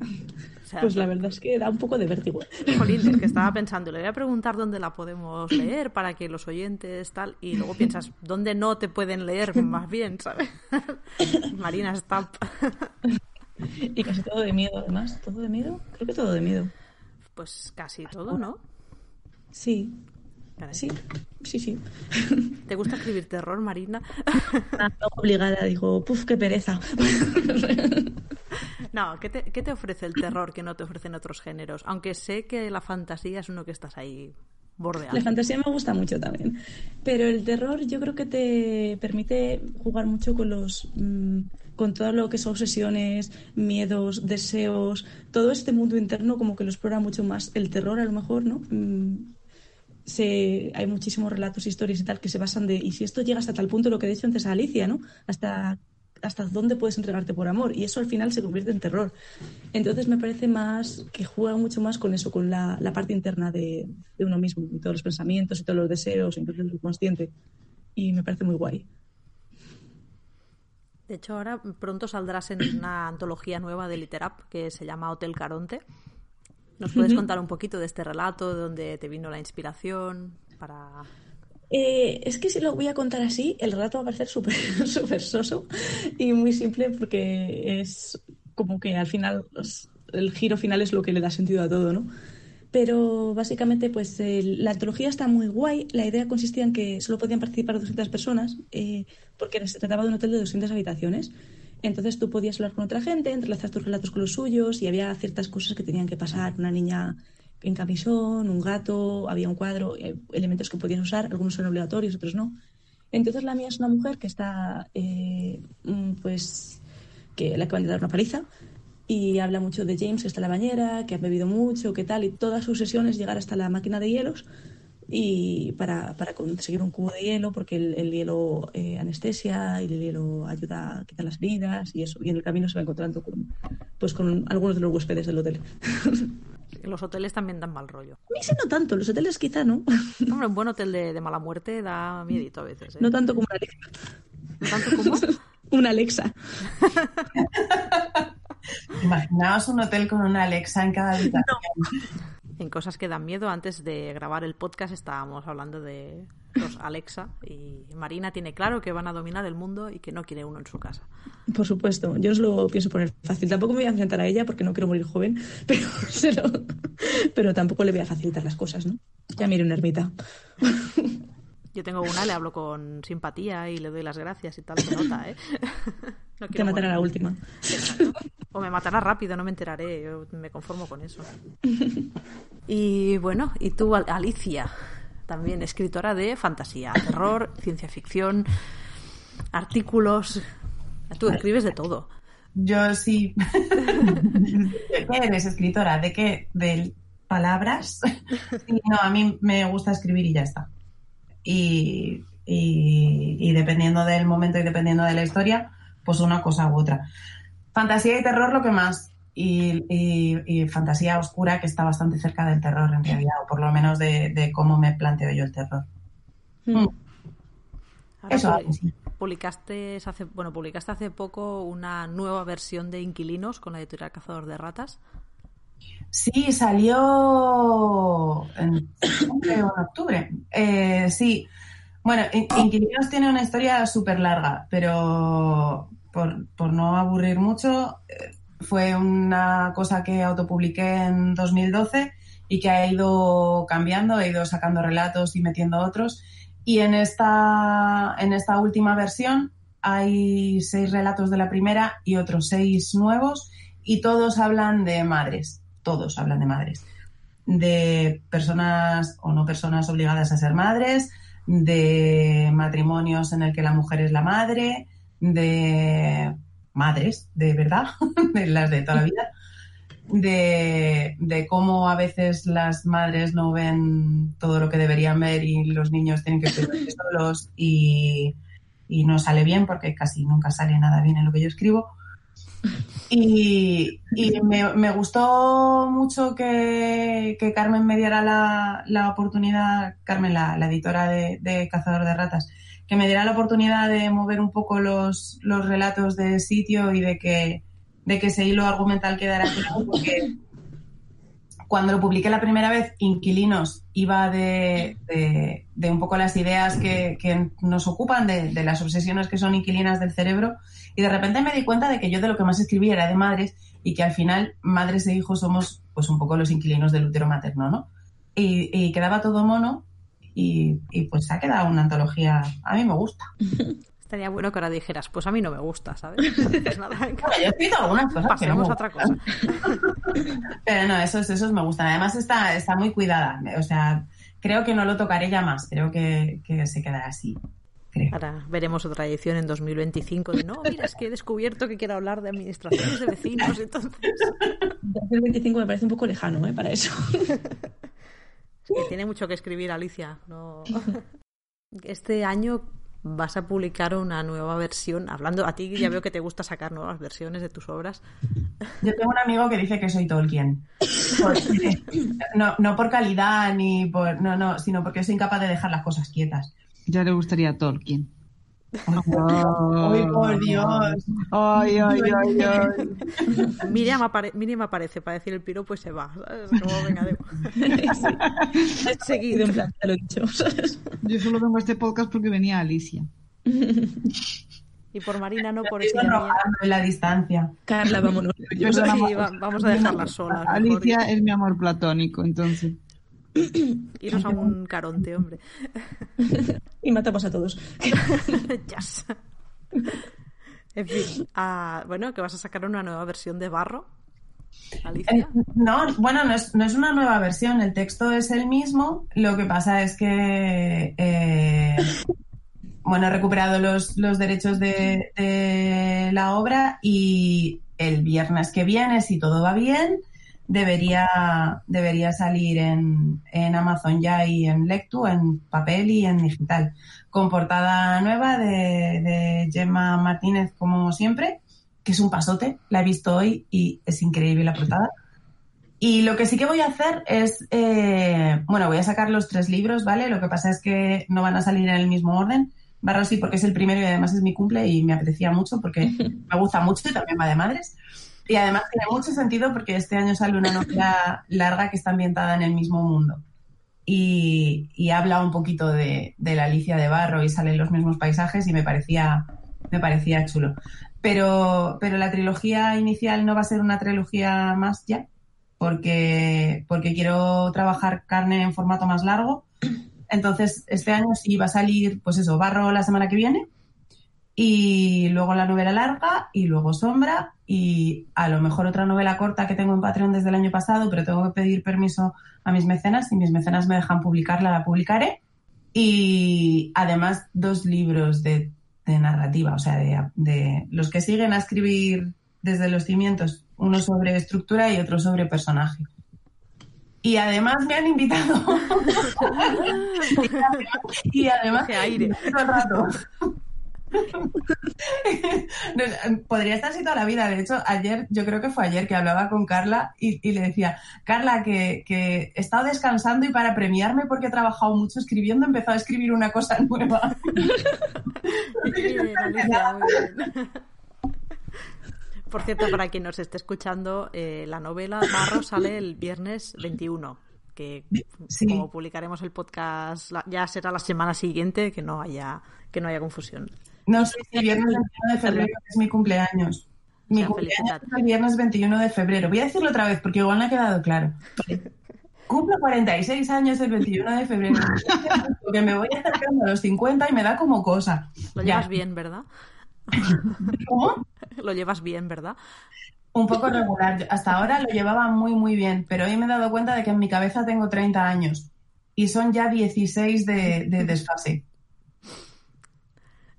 Speaker 2: O sea,
Speaker 3: Pues la verdad es que da un poco de vértigo.
Speaker 2: Jolín, es que estaba pensando, le voy a preguntar dónde la podemos leer para que los oyentes tal, y luego piensas, ¿dónde no te pueden leer más bien, ¿sabes? Marina Stamp.
Speaker 3: Y casi todo de miedo, además. ¿Todo de miedo? Creo que todo de miedo.
Speaker 2: Pues casi todo, ¿no?
Speaker 3: Sí,
Speaker 2: Caray.
Speaker 3: sí, sí, sí.
Speaker 2: ¿Te gusta escribir terror, Marina?
Speaker 3: Ah, obligada, digo, puf, qué pereza.
Speaker 2: No, ¿qué te, qué te ofrece el terror que no te ofrecen otros géneros? Aunque sé que la fantasía es uno que estás ahí bordeando.
Speaker 3: La fantasía me gusta mucho también. Pero el terror yo creo que te permite jugar mucho con los. mm, con todo lo que son obsesiones, miedos, deseos, todo este mundo interno como que lo explora mucho más el terror a lo mejor, ¿no? Mm, se, hay muchísimos relatos, historias y tal que se basan de, y si esto llega hasta tal punto, lo que he dicho antes a Alicia, ¿no? Hasta, hasta dónde puedes entregarte por amor, y eso al final se convierte en terror. Entonces me parece más que juega mucho más con eso, con la, la parte interna de, de uno mismo, y todos los pensamientos y todos los deseos, incluso el subconsciente. Y me parece muy guay.
Speaker 2: De hecho, ahora pronto saldrás en una antología nueva de Literap que se llama Hotel Caronte. ¿Nos puedes contar un poquito de este relato, de dónde te vino la inspiración para...
Speaker 3: Eh, es que si lo voy a contar así, el relato va a parecer súper súper soso y muy simple porque es como que al final el giro final es lo que le da sentido a todo, ¿no? Pero básicamente, pues la antología está muy guay. La idea consistía en que solo podían participar 200 personas eh, porque se trataba de un hotel de 200 habitaciones. Entonces tú podías hablar con otra gente, entrelazar tus relatos con los suyos y había ciertas cosas que tenían que pasar. Una niña en camisón, un gato, había un cuadro, eh, elementos que podías usar, algunos son obligatorios, otros no. Entonces la mía es una mujer que está, eh, mm, pues, que le acaban de dar una paliza y habla mucho de James, que está en la bañera, que ha bebido mucho, que tal, y toda su sesión es llegar hasta la máquina de hielos y para, para conseguir un cubo de hielo, porque el, el hielo eh, anestesia y el hielo ayuda a quitar las heridas y eso. Y en el camino se va encontrando con, pues, con algunos de los huéspedes del hotel.
Speaker 2: Los hoteles también dan mal rollo.
Speaker 3: A mí sí no tanto, los hoteles quizá no.
Speaker 2: Hombre, un buen hotel de, de mala muerte da miedito a veces. ¿eh?
Speaker 3: No tanto como una Alexa.
Speaker 2: ¿No tanto como...
Speaker 3: Una Alexa.
Speaker 4: Imaginaos un hotel con una Alexa en cada habitación.
Speaker 2: En cosas que dan miedo, antes de grabar el podcast estábamos hablando de los Alexa y Marina tiene claro que van a dominar el mundo y que no quiere uno en su casa.
Speaker 3: Por supuesto, yo os lo pienso poner fácil. Tampoco me voy a enfrentar a ella porque no quiero morir joven, pero, se lo- pero tampoco le voy a facilitar las cosas, ¿no? Ya mire una ermita.
Speaker 2: Yo tengo una, le hablo con simpatía y le doy las gracias y tal, se nota, ¿eh? No
Speaker 3: Te matará la última.
Speaker 2: O me matará rápido, no me enteraré, yo me conformo con eso. Y bueno, y tú, Al- Alicia, también escritora de fantasía, terror, ciencia ficción, artículos. Tú escribes de todo.
Speaker 4: Yo sí. ¿De qué eres escritora? ¿De qué? ¿De palabras? Sí, no, a mí me gusta escribir y ya está. Y, y- y dependiendo del momento y dependiendo de la historia, pues una cosa u otra. Fantasía y terror lo que más. Y, y- y fantasía oscura que está bastante cerca del terror en realidad, o por lo menos de, de cómo me planteo yo el terror. Mm.
Speaker 2: Ahora
Speaker 4: Eso,
Speaker 2: publicaste hace, bueno, publicaste hace poco una nueva versión de Inquilinos con la editorial Cazador de Ratas.
Speaker 4: Sí, salió en octubre. Eh, sí. Bueno, In- Inquilinos tiene una historia súper larga, pero por, por no aburrir mucho, eh, fue una cosa que autopubliqué en 2012 y que ha ido cambiando, he ido sacando relatos y metiendo otros. Y en esta, en esta última versión hay seis relatos de la primera y otros seis nuevos y todos hablan de madres, todos hablan de madres, de personas o no personas obligadas a ser madres, de matrimonios en el que la mujer es la madre, de madres, de verdad, de las de toda la vida, de, cómo a veces las madres no ven todo lo que deberían ver y los niños tienen que cuidarse solos y no sale bien porque casi nunca sale nada bien en lo que yo escribo. Y, me, gustó mucho que, Carmen me diera la, oportunidad, Carmen, la, editora de, de Cazador de Ratas, que me diera la oportunidad de mover un poco los, los relatos de sitio y de que, de que ese hilo argumental quedara claro, porque Cuando lo publiqué la primera vez, Inquilinos iba de, de- de un poco las ideas que, que nos ocupan, de, de las obsesiones que son inquilinas del cerebro, y de repente me di cuenta de que yo de lo que más escribía era de madres y que al final madres e hijos somos pues un poco los inquilinos del útero materno, ¿no? Y, y quedaba todo mono y, y pues ha quedado una antología, a mí me gusta.
Speaker 2: Estaría bueno que ahora dijeras, pues a mí no me gusta, ¿sabes? Pues nada,
Speaker 4: Bueno, yo he escrito algunas cosas no
Speaker 2: a otra cosa.
Speaker 4: Pero no, esos, esos me gustan. Además está, está muy cuidada. O sea, creo que no lo tocaré ya más. Creo que, que se quedará así. Creo.
Speaker 2: Ahora veremos otra edición en 2025 de no, mira, es que he descubierto que quiero hablar de administraciones de vecinos, entonces
Speaker 3: 2025 me parece un poco lejano, ¿eh? Para eso.
Speaker 2: es que tiene mucho que escribir Alicia. No... Este año vas a publicar una nueva versión. Hablando a ti, ya veo que te gusta sacar nuevas versiones de tus obras.
Speaker 4: Yo tengo un amigo que dice que soy Tolkien. Porque- no, no por calidad ni por. No, no, sino porque soy incapaz de dejar las cosas quietas.
Speaker 5: Ya le gustaría a Tolkien.
Speaker 4: ¡Ay, por Dios!
Speaker 5: Ay, ay, ay, ay.
Speaker 2: Miriam, apare- Miriam aparece para decir el piropo y se va. ¿sabes? Como, venga, de-
Speaker 3: Seguido, en plan, te lo he dicho. ¿sabes?
Speaker 5: Yo solo vengo a este podcast porque venía Alicia.
Speaker 2: Y por Marina no, por
Speaker 4: Estoy
Speaker 2: ella.
Speaker 4: en la distancia.
Speaker 3: Carla, vámonos.
Speaker 2: Sí, va- vamos a dejarla sola. mejor.
Speaker 5: Alicia es mi amor platónico, entonces.
Speaker 2: Iros a un caronte, hombre.
Speaker 3: Y matamos a todos.
Speaker 2: Yes. En fin, ah, bueno, que vas a sacar una nueva versión de Barro, Alicia.
Speaker 4: Eh, No, bueno, no es, no es una nueva versión, el texto es el mismo, lo que pasa es que, eh, bueno, he recuperado los, los derechos de, de la obra y el viernes que viene, si todo va bien, debería, debería salir en, en Amazon ya y en Lectu, en papel y en digital, con portada nueva de, de Gemma Martínez, como siempre, que es un pasote, la he visto hoy y es increíble la portada. Y lo que sí que voy a hacer es, eh, bueno, voy a sacar los tres libros, ¿vale? Lo que pasa es que no van a salir en el mismo orden. Barro sí porque es el primero y además es mi cumple y me apetecía mucho porque me gusta mucho y también va de madres. Y además tiene mucho sentido porque este año sale una novela larga que está ambientada en el mismo mundo. Y, habla un poquito de, de la Alicia de Barro y salen los mismos paisajes y me parecía, me parecía chulo. Pero, pero la trilogía inicial no va a ser una trilogía más ya, porque, porque quiero trabajar carne en formato más largo. Entonces, este año sí va a salir, pues eso, Barro la semana que viene, y luego la novela larga, y luego Sombra, y a lo mejor otra novela corta que tengo en Patreon desde el año pasado, pero tengo que pedir permiso a mis mecenas, si mis mecenas me dejan publicarla, la publicaré. Y además dos libros de, de narrativa, o sea, de, de los que siguen a escribir desde los cimientos, uno sobre estructura y otro sobre personaje. Y además me han invitado. y además,
Speaker 2: Qué aire.
Speaker 4: todo el rato. Podría estar así toda la vida. De hecho, ayer, yo creo que fue ayer que hablaba con Carla y, y le decía, Carla, que, que he estado descansando y para premiarme porque he trabajado mucho escribiendo, he empezado a escribir una cosa nueva.
Speaker 2: Por cierto, para quien nos esté escuchando, eh, la novela Barro sale el viernes 21, que
Speaker 4: Sí.
Speaker 2: como publicaremos el podcast ya será la semana siguiente, que no haya que no haya confusión.
Speaker 4: No sé si el viernes 21 de febrero es mi cumpleaños. Mi
Speaker 2: sea,
Speaker 4: cumpleaños es el viernes 21 de febrero. Voy a decirlo otra vez porque igual no ha quedado claro. Cumplo 46 años el 21 de febrero. Porque me voy acercando a los 50 y me da como cosa.
Speaker 2: Lo
Speaker 4: Ya.
Speaker 2: llevas bien, ¿verdad?
Speaker 4: ¿Cómo?
Speaker 2: Lo llevas bien, ¿verdad?
Speaker 4: Un poco regular. Hasta ahora lo llevaba muy, muy bien, pero hoy me he dado cuenta de que en mi cabeza tengo 30 años y son ya 16 de, de desfase.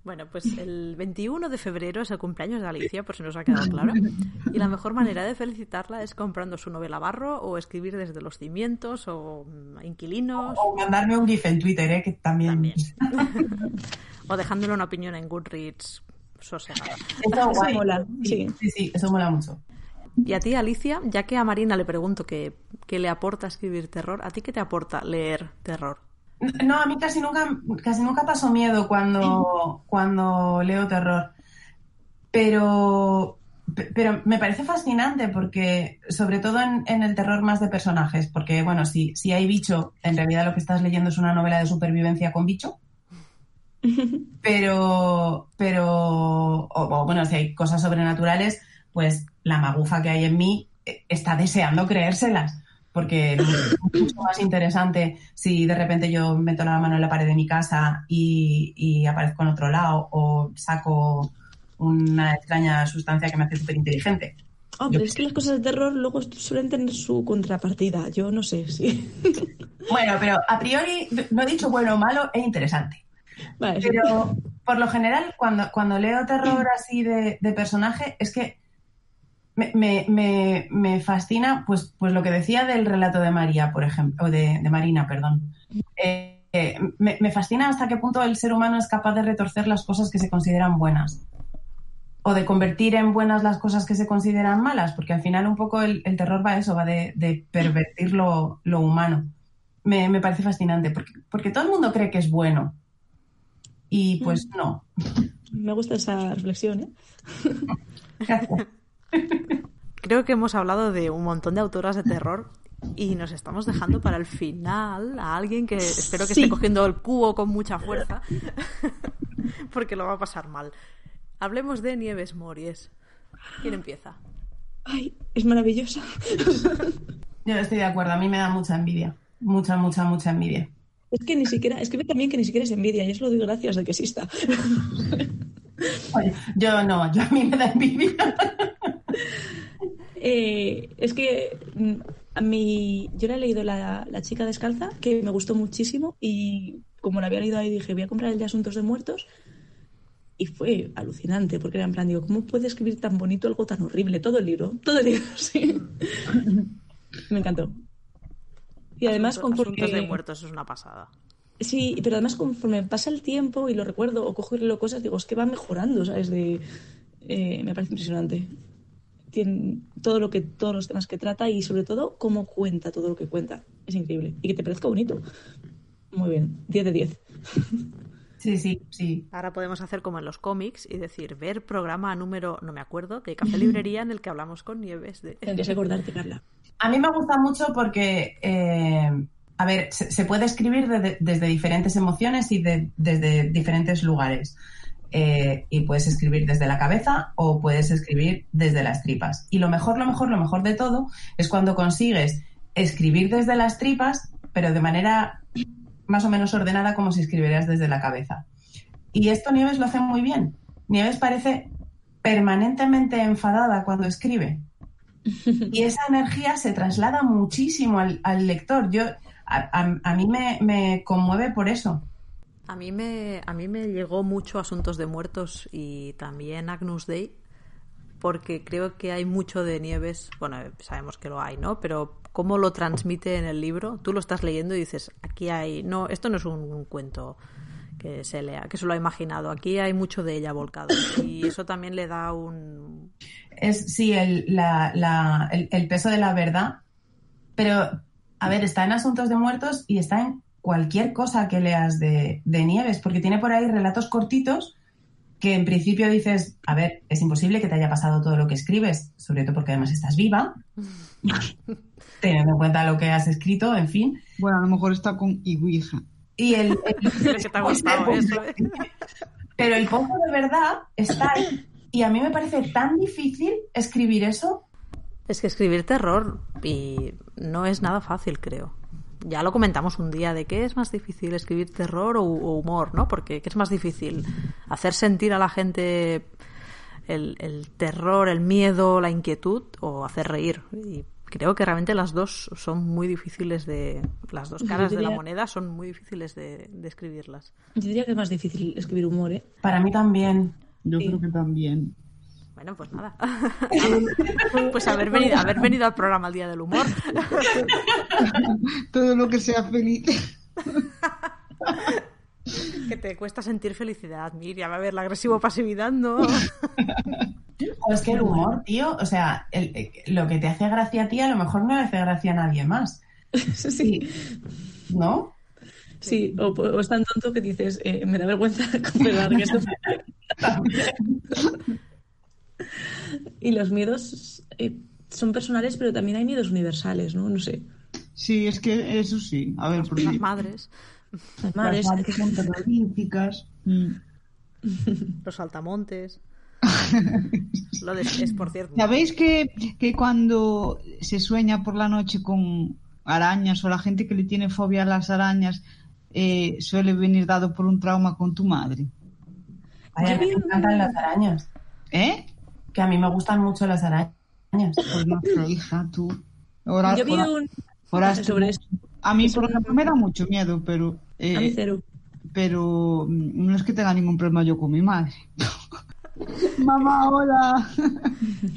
Speaker 2: Bueno, pues el 21 de febrero es el cumpleaños de Alicia, por si nos ha quedado claro. Y la mejor manera de felicitarla es comprando su novela Barro o escribir desde los cimientos o mm, inquilinos
Speaker 4: O mandarme un GIF en Twitter, ¿eh? que también.
Speaker 2: También. o dejándole una opinión en Goodreads sosegada.
Speaker 4: Eso,
Speaker 3: Eso
Speaker 4: guay.
Speaker 3: mola,
Speaker 4: Sí,
Speaker 3: sí.
Speaker 4: sí, sí, eso mola mucho.
Speaker 2: Y a ti, Alicia, ya que a Marina le pregunto qué qué le aporta escribir terror, ¿a ti qué te aporta leer terror?
Speaker 4: No, a mí casi nunca, casi nunca paso miedo cuando, cuando leo terror. Pero, pe- pero me parece fascinante porque, sobre todo en, en el terror más de personajes, porque, bueno, si, si hay bicho, en realidad lo que estás leyendo es una novela de supervivencia con bicho. Pero, pero, o, o, bueno, si hay cosas sobrenaturales, pues la magufa que hay en mí eh, está deseando creérselas. Porque es mucho más interesante si de repente yo meto la mano en la pared de mi casa y, y aparezco en otro lado o saco una extraña sustancia que me hace súper inteligente.
Speaker 3: Hombre,
Speaker 4: Yo-
Speaker 3: es que las cosas de terror luego suelen tener su contrapartida. Yo no sé si.
Speaker 4: Bueno, pero a priori no he dicho bueno o malo, es interesante.
Speaker 3: Vale.
Speaker 4: Pero por lo general, cuando, cuando leo terror así de, de personaje, es que me, me- me- me fascina, pues, pues lo que decía del relato de María, por ejemplo, o de, de Marina, perdón. Eh, eh, me, fascina hasta qué punto el ser humano es capaz de retorcer las cosas que se consideran buenas. O de convertir en buenas las cosas que se consideran malas, porque al final un poco el, el terror va a eso, va de, de pervertir lo, lo humano. Me, me parece fascinante, porque, porque todo el mundo cree que es bueno. Y pues no.
Speaker 3: Me gusta esa reflexión, ¿eh?
Speaker 4: Gracias.
Speaker 2: Creo que hemos hablado de un montón de autoras de terror y nos estamos dejando para el final a alguien que espero que
Speaker 3: Sí.
Speaker 2: esté cogiendo el cubo con mucha fuerza porque lo va a pasar mal. Hablemos de Nieves Mories. ¿Quién empieza?
Speaker 3: Ay, es maravillosa.
Speaker 4: Yo estoy de acuerdo, a mí me da mucha envidia. Mucha, mucha, mucha envidia.
Speaker 3: Es que ni siquiera, escribe también que ni siquiera es envidia, y eso lo doy gracias de que exista.
Speaker 4: Oye, yo no, yo a mí me da envidia.
Speaker 3: Eh, es que mm, a mí, yo le he leído la, la chica descalza, que me gustó muchísimo, y como la había leído ahí dije, voy a comprar el de Asuntos de Muertos, y fue alucinante, porque era en plan, digo, ¿cómo puede escribir tan bonito algo tan horrible? Todo el libro, todo el libro, sí. me encantó. Y además,
Speaker 2: Asuntos-
Speaker 3: conforme...
Speaker 2: Asuntos de muertos es una pasada.
Speaker 3: Sí, pero además conforme pasa el tiempo y lo recuerdo o cojo y leo cosas, digo, es que va mejorando, ¿sabes? De, eh, me parece impresionante. Tiene todo lo que, todos los temas que trata y sobre todo cómo cuenta todo lo que cuenta. Es increíble. Y que te parezca bonito. Muy bien. 10 de 10.
Speaker 4: Sí, sí, sí.
Speaker 2: Ahora podemos hacer como en los cómics y decir, ver programa número, no me acuerdo, de Café Librería en el que hablamos con Nieves de...
Speaker 3: Tendrías que acordarte, Carla.
Speaker 4: A mí me gusta mucho porque, eh, a ver, se, se puede escribir de- desde diferentes emociones y de- desde diferentes lugares. Eh, y puedes escribir desde la cabeza o puedes escribir desde las tripas. Y lo mejor, lo mejor, lo mejor de todo es cuando consigues escribir desde las tripas, pero de manera más o menos ordenada como si escribieras desde la cabeza. Y esto Nieves lo hace muy bien. Nieves parece permanentemente enfadada cuando escribe. Y esa energía se traslada muchísimo al, lector. Yo, a, a- a mí me, me conmueve por eso.
Speaker 2: A mí me, a mí me llegó mucho Asuntos de Muertos y también Agnus Dei, porque creo que hay mucho de Nieves, bueno, sabemos que lo hay, ¿no? Pero cómo lo transmite en el libro, tú lo estás leyendo y dices, aquí hay, no, esto no es un, un cuento que se lea, que se lo ha imaginado, aquí hay mucho de ella volcado y eso también le da un...
Speaker 4: Es, sí, el, la- la- el, el peso de la verdad. Pero, a ver, está en Asuntos de Muertos y está en cualquier cosa que leas de, de Nieves, porque tiene por ahí relatos cortitos que en principio dices, a ver, es imposible que te haya pasado todo lo que escribes, sobre todo porque además estás viva, teniendo en cuenta lo que has escrito, en fin.
Speaker 5: Bueno, a lo mejor está con Iguija.
Speaker 4: Y el,
Speaker 2: que te ha gustado eso, ¿eh?
Speaker 4: Pero el pozo de verdad está ahí. Y a mí me parece tan difícil escribir eso.
Speaker 2: Es que escribir terror y no es nada fácil, creo. Ya lo comentamos un día de qué es más difícil escribir terror o, o humor, ¿no? Porque qué es más difícil hacer sentir a la gente el, el terror, el miedo, la inquietud o hacer reír. Y creo que realmente las dos son muy difíciles de las dos caras de la moneda son muy difíciles de, de escribirlas.
Speaker 3: Yo diría que es más difícil escribir humor, ¿eh?
Speaker 4: Para mí también.
Speaker 5: Yo
Speaker 3: Sí.
Speaker 5: creo que también.
Speaker 2: Bueno, pues nada. pues haber venido, haber venido al programa el día del humor.
Speaker 5: Todo lo que sea feliz.
Speaker 2: Que te cuesta sentir felicidad, Miriam. A ver, la agresivo pasividad no.
Speaker 4: Es que el humor, tío, o sea, el- eh, lo que te hace gracia a ti a lo mejor no le hace gracia a nadie más.
Speaker 3: sí.
Speaker 4: ¿No?
Speaker 3: Sí, o, o es tan tonto que dices, eh, me da vergüenza confesar que esto Y los miedos eh, son personales, pero también hay miedos universales, ¿no? No sé.
Speaker 5: Sí, es que eso sí. A ver,
Speaker 2: Las madres,
Speaker 3: Las
Speaker 5: las
Speaker 3: madres,
Speaker 5: madres son terroríficas.
Speaker 2: Los saltamontes. Lo de, es por cierto.
Speaker 5: ¿Sabéis que, que cuando se sueña por la noche con arañas o la gente que le tiene fobia a las arañas eh, suele venir dado por un trauma con tu madre?
Speaker 4: Ay, me encantan las arañas.
Speaker 5: ¿Eh?
Speaker 4: Que a mí me gustan mucho las arañas.
Speaker 5: Pues no sé, hija, tú. Ahora,
Speaker 3: Yo vi un
Speaker 5: ahora-
Speaker 3: sobre eso.
Speaker 5: A mí, por ejemplo, me da mucho miedo, pero... eh,
Speaker 3: A mí cero.
Speaker 5: pero mm, no es que tenga ningún problema yo con mi madre. Mamá, hola.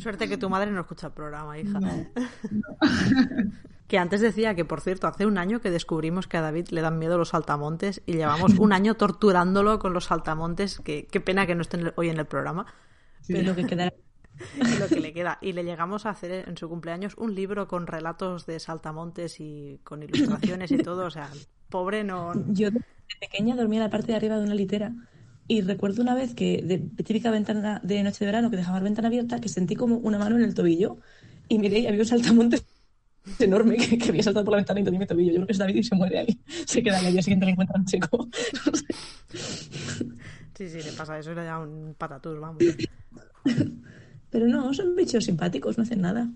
Speaker 2: Suerte que tu madre no escucha el programa, hija. Que antes decía que, por cierto, hace un año que descubrimos que a David le dan miedo los saltamontes y llevamos un año torturándolo con los saltamontes. Que, qué pena que no estén hoy en el programa.
Speaker 3: Pero lo que quedará.
Speaker 2: y lo que le queda. Y le llegamos a hacer en su cumpleaños un libro con relatos de saltamontes y con ilustraciones y todo. O sea, pobre no.
Speaker 3: Yo de pequeña dormía en la parte de arriba de una litera y recuerdo una vez que, de, típica ventana de noche de verano que dejaba la ventana abierta, que sentí como una mano en el tobillo y miré y había un saltamontes enorme que, que había saltado por la ventana y tomé mi tobillo. Yo creo que es David y se muere ahí. Se queda ahí, al día siguiente le encuentran seco.
Speaker 2: Sí, sí, le pasa eso. Era ya un patatús, vamos.
Speaker 3: Pero no, son bichos simpáticos, no hacen nada.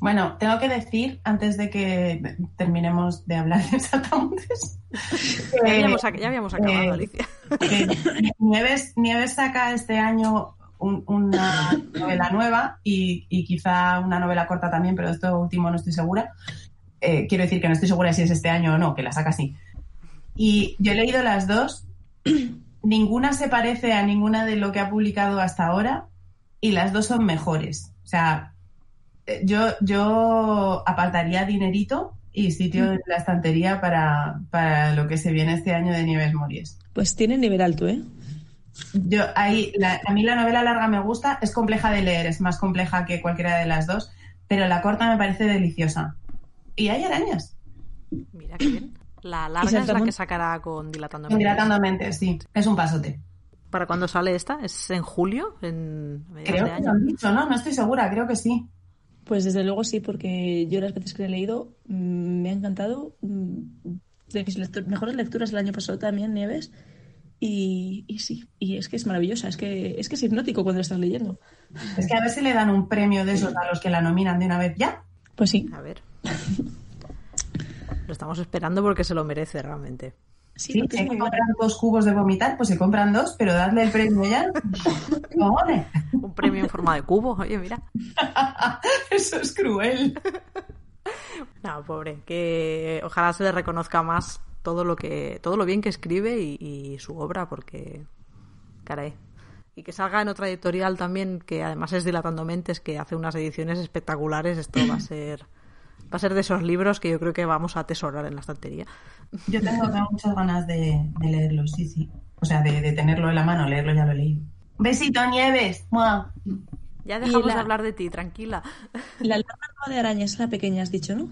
Speaker 4: Bueno, tengo que decir, antes de que terminemos de hablar de saltamontes,
Speaker 2: Ya habíamos, ac- ya habíamos acabado,
Speaker 4: eh,
Speaker 2: Alicia.
Speaker 4: que Nieves, Nieves saca este año un- una novela nueva y, y quizá una novela corta también, pero esto último no estoy segura. Eh, quiero decir que no estoy segura si es este año o no, que la saca así. Y yo he leído las dos, ninguna se parece a ninguna de lo que ha publicado hasta ahora y las dos son mejores. O sea, eh, yo, yo apartaría dinerito y sitio en la estantería para, para lo que se viene este año de Nieves Mories.
Speaker 3: Pues tienen nivel alto, ¿eh?
Speaker 4: Yo, ahí, la- a mí la novela larga me gusta, es compleja de leer, es más compleja que cualquiera de las dos, pero la corta me parece deliciosa. Y hay arañas,
Speaker 2: Mira qué bien. La larga es la que sacará con Dilatando
Speaker 4: dilatando mentes, sí, es un pasote.
Speaker 2: ¿Para cuándo sale esta? ¿Es en julio? ¿En mediados
Speaker 4: Creo
Speaker 2: de
Speaker 4: que lo han dicho, ¿no? No estoy segura, creo que sí.
Speaker 3: Pues desde luego sí, porque yo las veces que la he leído mm, me ha encantado. mm, De mis lectu- mejores lecturas del año pasado también, Nieves. Y, y sí, y es que es maravillosa, es que es que es hipnótico cuando la estás leyendo.
Speaker 4: Es que a ver si le dan un premio de esos a los que la nominan de una vez ya.
Speaker 3: Pues sí,
Speaker 2: A ver. Lo estamos esperando porque se lo merece realmente.
Speaker 3: Sí,
Speaker 4: Sí, se compran dos cubos de vomitar, pues se compran dos, pero dadle el premio ya.
Speaker 2: Un premio en forma de cubo. Oye, mira.
Speaker 4: Eso es cruel.
Speaker 2: No, pobre. Que ojalá se le reconozca más todo lo que todo lo bien que escribe y, y su obra, porque caray. Y que salga en otra editorial también, que además es Dilatando Mentes, que hace unas ediciones espectaculares. Esto va a ser va a ser de esos libros que yo creo que vamos a atesorar en la estantería.
Speaker 4: Yo tengo, tengo muchas ganas de, de leerlo, sí, sí. O sea, de, de tenerlo en la mano, leerlo ya lo he leído. Besito, Nieves. ¡Mua!
Speaker 2: Ya dejamos
Speaker 3: la-
Speaker 2: de hablar de ti, tranquila.
Speaker 3: La larga no de araña es la pequeña, has dicho, ¿no?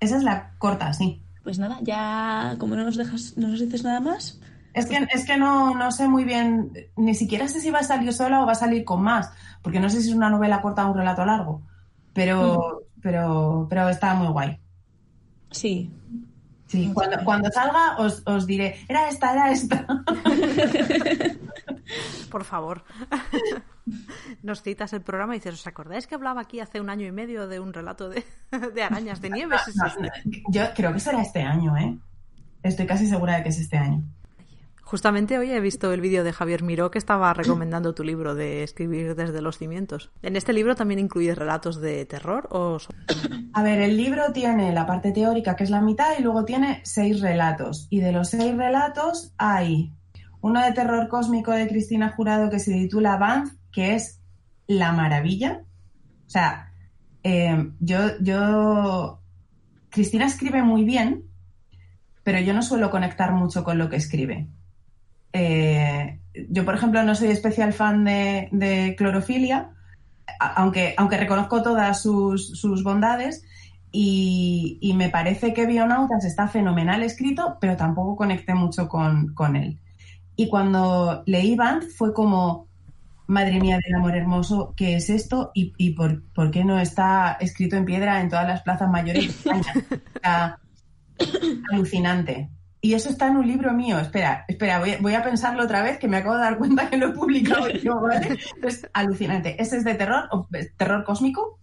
Speaker 4: Esa es la corta, sí.
Speaker 3: Pues nada, ya como no nos dejas, no nos dices nada más,
Speaker 4: Es que, es que no, no sé muy bien, ni siquiera sé si va a salir sola o va a salir con más, porque no sé si es una novela corta o un relato largo, pero, pero, pero está muy guay.
Speaker 3: sí.
Speaker 4: Sí, cuando, cuando salga os, os diré, era esta, era esta.
Speaker 2: Por favor. Nos citas el programa y dices, ¿os acordáis que hablaba aquí hace un año y medio de un relato de, de arañas de nieve?
Speaker 4: No, no, yo creo que será este año, ¿eh? Estoy casi segura de que es este año.
Speaker 2: Justamente hoy he visto el vídeo de Javier Miró que estaba recomendando tu libro de escribir desde los cimientos. ¿En este libro también incluyes relatos de terror o
Speaker 4: A ver, el libro tiene la parte teórica, que es la mitad, y luego tiene seis relatos. Y de los seis relatos hay uno de terror cósmico de Cristina Jurado que se titula Banff, que es la maravilla. O sea, eh, yo, yo. Cristina escribe muy bien, pero yo no suelo conectar mucho con lo que escribe. Eh, yo, por ejemplo, no soy especial fan de, de clorofilia, aunque, aunque reconozco todas sus, sus bondades. Y, y me parece que Bionautas está fenomenal escrito, pero tampoco conecté mucho con, con él. Y cuando leí Banff fue como, madre mía del amor hermoso, ¿qué es esto? ¿Y, y por, por qué no está escrito en piedra en todas las plazas mayores de España? O sea, alucinante. Y eso está en un libro mío. Espera, espera, voy, a- voy a pensarlo otra vez, que me acabo de dar cuenta que lo he publicado yo, ¿vale? Alucinante. Ese es de terror, o- terror cósmico.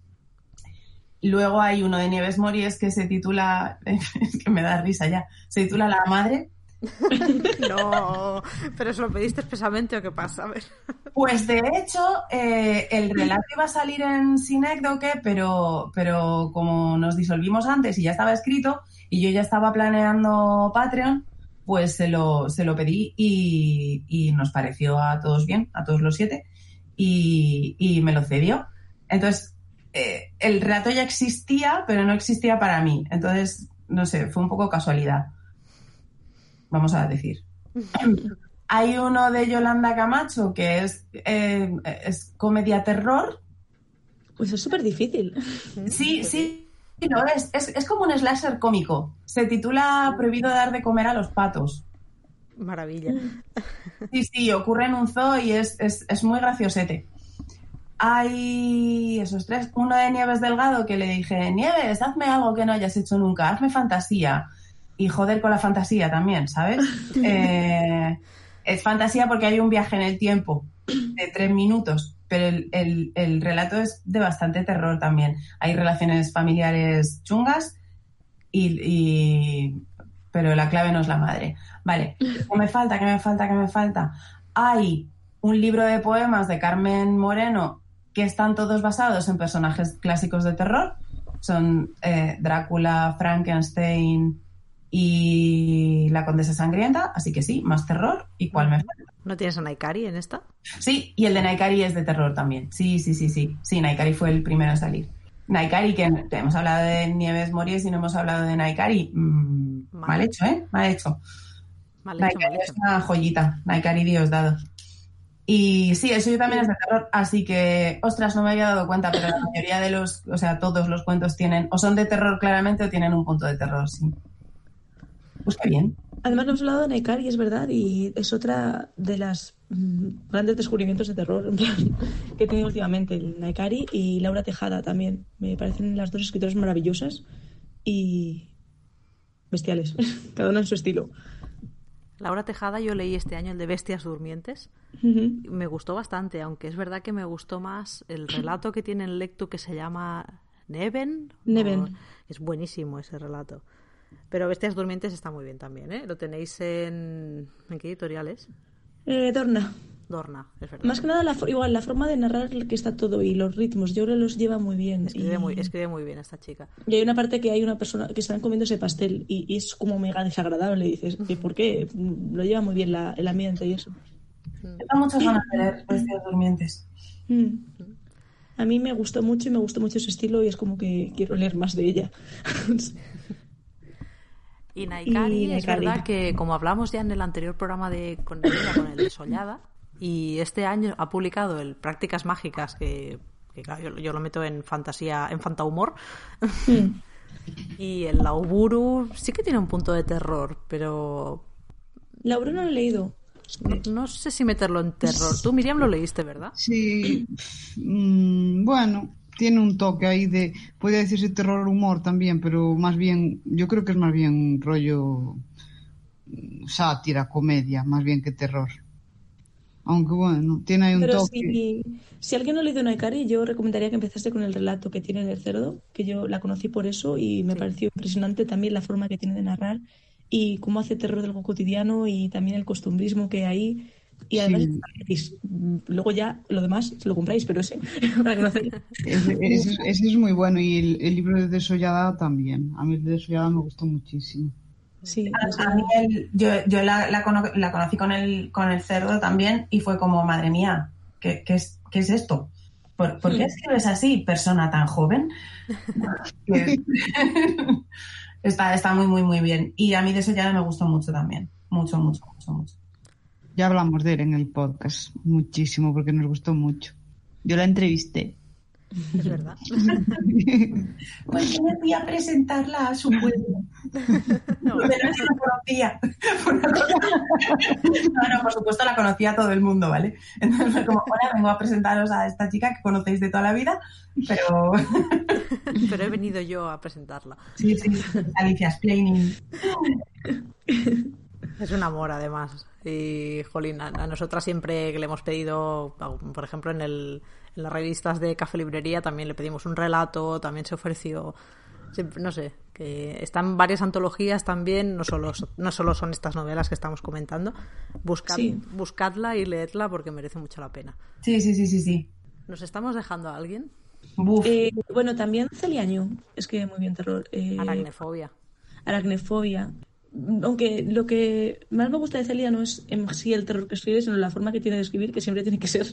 Speaker 4: Luego hay uno de Nieves Mories que se titula, es que me da risa ya, se titula La Madre.
Speaker 2: No, pero ¿se lo pediste expresamente o qué pasa? A ver.
Speaker 4: Pues de hecho, eh, el relato iba a salir en Sinécdoque, pero, pero como nos disolvimos antes y ya estaba escrito y yo ya estaba planeando Patreon, pues se lo, se lo pedí y, y nos pareció a todos bien, a todos los siete, y, y me lo cedió. Entonces, eh, el relato ya existía, pero no existía para mí. Entonces, no sé, fue un poco casualidad. Vamos a decir. Hay uno de Yolanda Camacho que es, eh, es comedia terror.
Speaker 3: Pues es súper difícil.
Speaker 4: Sí, sí, lo es. es. Es como un slasher cómico. Se titula Prohibido dar de comer a los patos.
Speaker 2: Maravilla.
Speaker 4: Sí, sí, ocurre en un zoo y es, es, es muy graciosete. Hay esos tres. Uno de Nieves Delgado que le dije, Nieves, hazme algo que no hayas hecho nunca, hazme fantasía. Y joder con la fantasía también, ¿sabes? Eh, es fantasía porque hay un viaje en el tiempo de tres minutos, pero el, el- el relato es de bastante terror también. Hay relaciones familiares chungas y, y- pero la clave no es la madre. Vale, ¿qué me falta? ¿Qué me falta? ¿Qué me falta? Hay un libro de poemas de Carmen Moreno que están todos basados en personajes clásicos de terror. Son eh, Drácula, Frankenstein y la Condesa Sangrienta, así que sí, más terror. ¿Y cuál me falta?
Speaker 2: ¿No tienes a Naikari en esta?
Speaker 4: Sí, y el de Naikari es de terror también. Sí, sí, sí, sí. Sí, Naikari fue el primero en salir. Naikari, que hemos hablado de Nieves Mories y no hemos hablado de Naikari. Mm,
Speaker 2: Mal.
Speaker 4: mal hecho, ¿eh? Mal hecho.
Speaker 2: Mal hecho,
Speaker 4: Naikari
Speaker 2: mal
Speaker 4: es una joyita. Naikari Dios dado. Y sí, el suyo también es de terror, así que, ostras, no me había dado cuenta, pero la mayoría de los, o sea, todos los cuentos tienen, o son de terror claramente o tienen un punto de terror, sí. Pues qué bien.
Speaker 3: Además, no hemos hablado de Naikari, es verdad, y es otra de las mm, grandes descubrimientos de terror en plan, que he tenido últimamente. El Naikari y Laura Tejada también. Me parecen las dos escritoras maravillosas y bestiales, cada una en su estilo.
Speaker 2: Laura Tejada, yo leí este año el de Bestias Durmientes. Me gustó bastante, aunque es verdad que me gustó más el relato que tiene en Lectu que se llama Neven.
Speaker 3: Neven.
Speaker 2: O- Es buenísimo ese relato. Pero Bestias Durmientes está muy bien también, ¿eh? Lo tenéis en... ¿En qué editoriales?
Speaker 3: Eh, Dorna,
Speaker 2: Dorna, es verdad.
Speaker 3: más que nada, la, igual, la forma de narrar que está todo y los ritmos, yo creo que los lleva muy bien.
Speaker 2: Escribe,
Speaker 3: y-
Speaker 2: muy, escribe muy bien esta chica.
Speaker 3: Y hay una parte que hay una persona que están comiendo ese pastel y, y es como mega desagradable. Y dices, ¿y por qué? Mm, Lo lleva muy bien la, el ambiente y eso.
Speaker 4: Tengo muchas ganas de leer Bestias Durmientes.
Speaker 3: Mm. A mí me gustó mucho y me gustó mucho ese estilo y es como que quiero leer más de ella.
Speaker 2: Y Naikari,
Speaker 3: Y
Speaker 2: es verdad que como hablamos ya en el anterior programa de con ella, con el de Sollada, y este año ha publicado el Prácticas Mágicas, que, que claro, yo, yo lo meto en fantasía, en fantahumor,
Speaker 3: Mm.
Speaker 2: y el Lauburu sí que tiene un punto de terror, pero
Speaker 3: Laura no lo he leído.
Speaker 2: no, no sé si meterlo en terror. Tú, Miriam, lo leíste, ¿verdad?
Speaker 5: Sí, mm, bueno, tiene un toque ahí de, podría decirse terror humor también, pero más bien, yo creo que es más bien rollo mm, sátira, comedia, más bien que terror. Aunque bueno, tiene ahí un
Speaker 3: Pero
Speaker 5: toque.
Speaker 3: si, si alguien no ha leído Naikari, yo recomendaría que empezase con el relato que tiene del cerdo, que yo la conocí por eso y me
Speaker 2: Sí.
Speaker 3: pareció impresionante también la forma que tiene de narrar y cómo hace terror de algo cotidiano y también el costumbrismo que hay. Y además,
Speaker 5: Sí.
Speaker 3: está gratis. Mm, luego ya lo demás se lo compráis, pero ese, para que no hace-
Speaker 5: Ese, ese- ese es muy bueno y el, el libro de Desollada también. A mí el de Desollada me gustó muchísimo.
Speaker 3: Sí,
Speaker 4: A, a mí el- yo, yo la, la cono- la conocí con el, con el cerdo también y fue como, madre mía, ¿qué, qué es, qué es esto? ¿Por, por qué escribes así, persona tan joven? Está, está muy, muy, muy bien. Y a mí de eso ya me gustó mucho también. Mucho, mucho, mucho, mucho.
Speaker 5: Ya hablamos de él en el podcast muchísimo porque nos gustó mucho. Yo la entrevisté.
Speaker 2: Es verdad.
Speaker 4: Pues yo me fui a presentarla a su pueblo.
Speaker 2: No.
Speaker 4: Pero no la conocía. No, no, por supuesto la conocía todo el mundo, ¿vale? Entonces fue como, hola, vengo a presentaros a esta chica que conocéis de toda la vida, pero
Speaker 2: Pero he venido yo a presentarla.
Speaker 4: sí, sí, Alicia explaining.
Speaker 2: Es un amor, además. Y, jolín, a, a nosotras siempre que le hemos pedido, por ejemplo, en, el, en las revistas de Café Librería también le pedimos un relato, también se ofreció, siempre- no sé, que están varias antologías también, no solo, no solo son estas novelas que estamos comentando. Buscad,
Speaker 3: Sí.
Speaker 2: Buscadla y leedla porque merece mucho la pena.
Speaker 4: Sí, sí, sí, sí, sí.
Speaker 2: ¿Nos estamos dejando a alguien?
Speaker 3: Eh, bueno, también Celia Ñu, es que muy bien terror. Eh,
Speaker 2: Aracnefobia.
Speaker 3: aracnefobia. Aunque lo que más me gusta de Celia no es en sí el terror que escribe, sino la forma que tiene de escribir, que siempre tiene que ser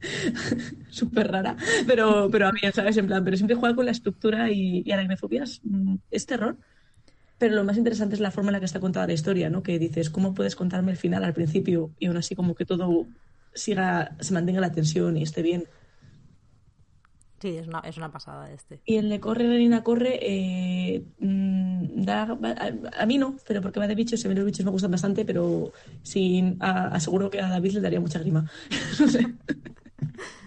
Speaker 3: súper rara. Pero, pero a mí, ¿sabes? En plan, pero siempre juega con la estructura y, y aracnefobia es, mm, es terror. Pero lo más interesante es la forma en la que está contada la historia, ¿no? Que dices, ¿cómo puedes contarme el final al principio y aún así como que todo siga, se mantenga la tensión y esté bien?
Speaker 2: Sí, es una, es una pasada este.
Speaker 3: Y el de Corre, Renina, Corre, eh, mm, da- a, a mí no, pero porque va de bichos a mí los bichos me gustan bastante, pero a- aseguro que a David le daría mucha grima. No sé.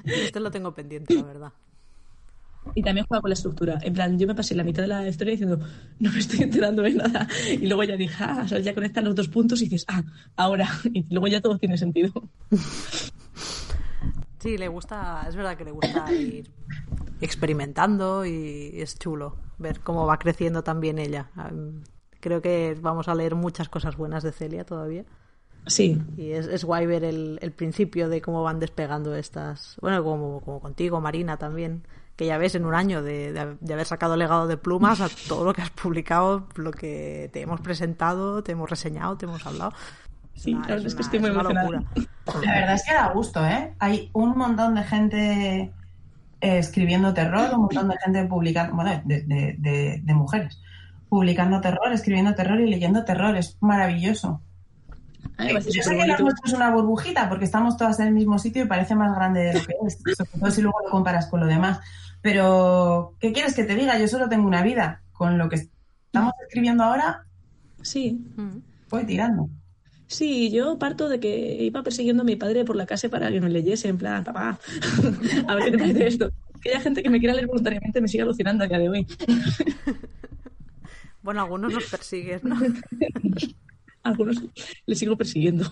Speaker 2: Este lo tengo pendiente, la verdad.
Speaker 3: Y también juega con la estructura. En plan, yo me pasé la mitad de la historia diciendo, no me estoy enterando de nada. Y luego ya dije, ah, o sea, ya conectan los dos puntos y dices, ah, ahora. Y luego ya todo tiene sentido.
Speaker 2: Sí, le gusta, es verdad que le gusta ir experimentando y es chulo ver cómo va creciendo también ella. Creo que vamos a leer muchas cosas buenas de Celia todavía.
Speaker 3: Sí,
Speaker 2: Y es, es guay ver el, el principio de cómo van despegando estas. Bueno, como, como contigo, Marina, también. Que ya ves en un año de, de- de haber sacado legado de plumas a todo lo que has publicado, lo que te hemos presentado, te hemos reseñado, te hemos hablado.
Speaker 3: Sí,
Speaker 2: una-
Speaker 3: la verdad es que
Speaker 2: una-
Speaker 3: estoy muy
Speaker 2: una
Speaker 3: emocionada.
Speaker 4: La verdad es que da gusto, ¿eh? Hay un montón de gente eh, escribiendo terror, un montón de gente publicando, bueno, de, de- de- de mujeres, publicando terror, escribiendo terror y leyendo terror. Es maravilloso. Yo sé que
Speaker 3: bonito.
Speaker 4: nuestro es una burbujita porque estamos todas en el mismo sitio y parece más grande de lo que es, sobre todo si luego lo comparas con lo demás. Pero, ¿qué quieres que te diga? Yo solo tengo una vida. Con lo que estamos escribiendo ahora,
Speaker 3: Sí,
Speaker 4: voy tirando.
Speaker 3: Sí, yo parto de que iba persiguiendo a mi padre por la casa para que me leyese, en plan, papá, a ver qué te parece esto. Que haya gente que me quiera leer voluntariamente me sigue alucinando a día de hoy.
Speaker 2: Bueno, algunos nos persiguen, ¿no?
Speaker 3: Algunos les sigo persiguiendo.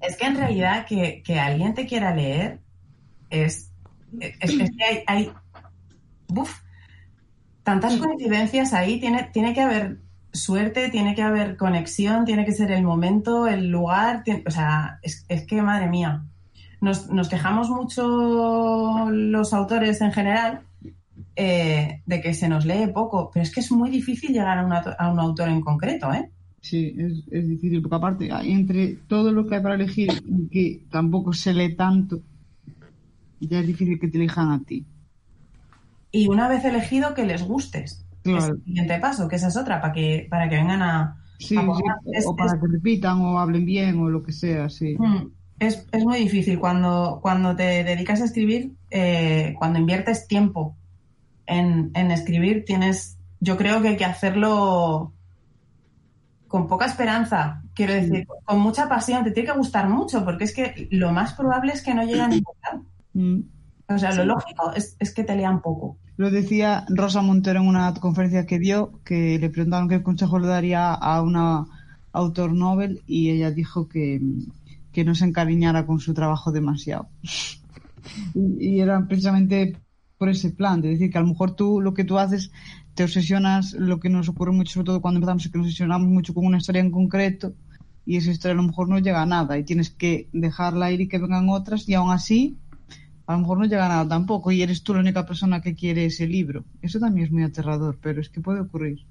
Speaker 4: Es que en realidad que, que alguien te quiera leer es, es, es que hay, hay uf, tantas coincidencias ahí, tiene, tiene que haber suerte, tiene que haber conexión, tiene que ser el momento, el lugar, tiene- o sea, es, es que madre mía, nos, nos quejamos mucho los autores en general eh, de que se nos lee poco, pero es que es muy difícil llegar a, un auto- a un autor en concreto, ¿eh?
Speaker 5: Sí, es, es difícil, porque aparte, entre todo lo que hay para elegir y que tampoco se lee tanto, ya es difícil que te elijan a ti.
Speaker 4: y una vez elegido que les gustes.
Speaker 5: Claro.
Speaker 4: Es el siguiente paso, que esa es otra, para que, para que vengan a...
Speaker 5: Sí,
Speaker 4: a
Speaker 5: sí,
Speaker 4: jugar. Es,
Speaker 5: o para
Speaker 4: es-
Speaker 5: que repitan o hablen bien o lo que sea, sí.
Speaker 4: mm, es- es muy difícil cuando, cuando te dedicas a escribir, eh, cuando inviertes tiempo en, en escribir, tienes, yo creo que hay que hacerlo con poca esperanza, quiero decir, con mucha pasión, te tiene que gustar mucho, porque es que lo más probable es que no llegue a ningún lado.
Speaker 5: Mm.
Speaker 4: O sea, lo lógico es, es que te lean poco.
Speaker 5: Lo decía Rosa Montero en una conferencia que dio, que le preguntaron qué consejo le daría a una autor novel y ella dijo que, que no se encariñara con su trabajo demasiado. y, era precisamente por ese plan, de decir que a lo mejor tú lo que tú haces te obsesionas, lo que nos ocurre mucho, sobre todo cuando empezamos, es que nos obsesionamos mucho con una historia en concreto y esa historia a lo mejor no llega a nada y tienes que dejarla ir y que vengan otras y aún así a lo mejor no llega a nada tampoco y eres tú la única persona que quiere ese libro. Eso también es muy aterrador, pero es que puede ocurrir.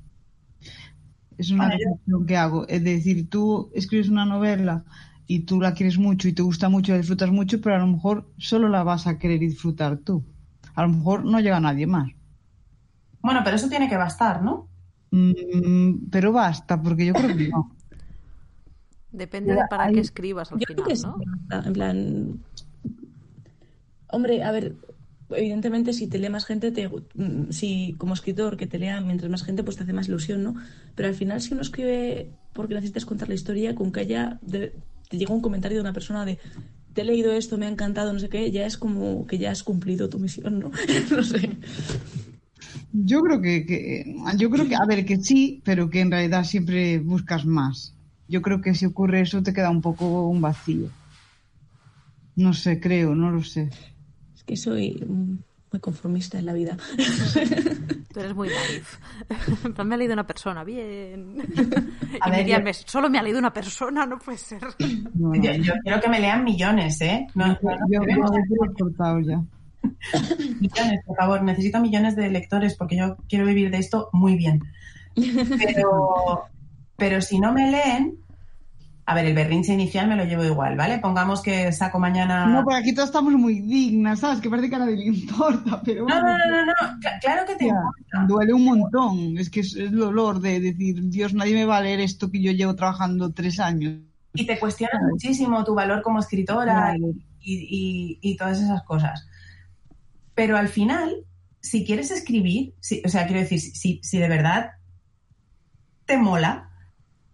Speaker 5: Es una reflexión que hago. Es decir, tú escribes una novela y tú la quieres mucho y te gusta mucho y la disfrutas mucho, pero a lo mejor solo la vas a querer disfrutar tú. A lo mejor no llega nadie más.
Speaker 4: Bueno, pero eso tiene que bastar, ¿no?
Speaker 5: Mm, pero basta, porque yo creo que no.
Speaker 2: Depende de para
Speaker 3: Hay-
Speaker 2: qué escribas al
Speaker 3: Yo creo
Speaker 2: final,
Speaker 3: que sí,
Speaker 2: ¿no?
Speaker 3: en plan, hombre, a ver, evidentemente si te lee más gente, te, mm, si como escritor que te lea mientras más gente, pues te hace más ilusión, ¿no? Pero al final si uno escribe porque necesitas contar la historia, con que haya, de- te llega un comentario de una persona de te he leído esto, me ha encantado, no sé qué, ya es como que ya has cumplido tu misión, ¿no? no sé.
Speaker 5: Yo creo que, que- yo creo que, a ver, que sí, pero que en realidad siempre buscas más. Yo creo que si ocurre eso te queda un poco un vacío. No sé, creo, no lo sé.
Speaker 3: Que soy muy conformista en la vida.
Speaker 2: Tú eres muy naif. En plan, me ha leído una persona, bien.
Speaker 4: A
Speaker 2: y
Speaker 4: ver, yo-
Speaker 2: solo me ha leído una persona, no puede ser.
Speaker 5: No, no.
Speaker 4: Yo, yo quiero que me lean millones, ¿eh? No, no, no,
Speaker 5: Yo, yo, yo cortado ya.
Speaker 4: millones, por favor. Necesito millones de lectores porque yo quiero vivir de esto muy bien. Pero, pero si no me leen, a ver, el berrinche inicial me lo llevo igual, ¿vale? Pongamos que saco mañana.
Speaker 5: No, pero aquí todos estamos muy dignas, ¿sabes? Que parece que a nadie le importa, pero
Speaker 4: No, no, no, no, no. Cla- Claro que te
Speaker 5: tía,
Speaker 4: importa.
Speaker 5: duele un montón. Es que es el dolor de decir, Dios, nadie me va a leer esto que yo llevo trabajando tres años.
Speaker 4: Y te cuestionan muchísimo tu valor como escritora
Speaker 5: Claro.
Speaker 4: y, y- y todas esas cosas. Pero al final, si quieres escribir, si- o sea, quiero decir, si, si de verdad te mola,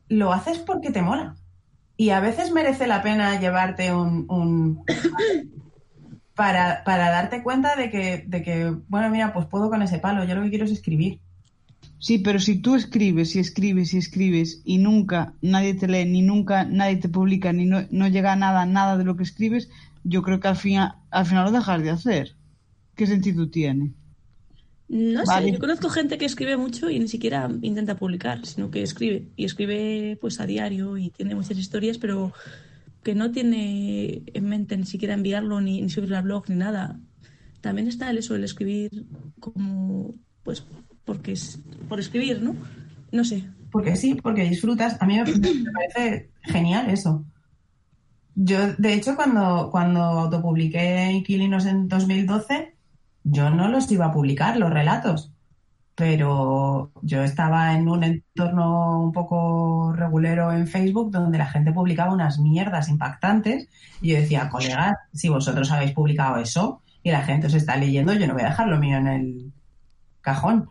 Speaker 4: lo haces porque te mola. Y a veces merece la pena llevarte un... un- para, para darte cuenta de que, de que, bueno, mira, pues puedo con ese palo, yo lo que quiero es escribir.
Speaker 5: Sí, pero si tú escribes y escribes y escribes y nunca nadie te lee, ni nunca nadie te publica, ni no, no llega a nada, nada de lo que escribes, yo creo que al final, al final lo dejas de hacer. ¿Qué sentido tiene?
Speaker 3: No
Speaker 5: Vale.
Speaker 3: sé, yo conozco gente que escribe mucho y ni siquiera intenta publicar, sino que escribe. Y escribe pues a diario y tiene muchas historias, pero que no tiene en mente ni siquiera enviarlo, ni, ni subirlo al blog, ni nada. También está el eso, el escribir como, pues, porque es por escribir, ¿no? No sé.
Speaker 4: Porque sí, porque disfrutas. A mí me, me parece genial eso. Yo, de hecho, cuando, cuando autopubliqué Inquilinos en 2012, yo no los iba a publicar, los relatos. Pero yo estaba en un entorno un poco regulero en Facebook donde la gente publicaba unas mierdas impactantes y yo decía, colegas, si vosotros habéis publicado eso y la gente os está leyendo, yo no voy a dejar lo mío en el cajón.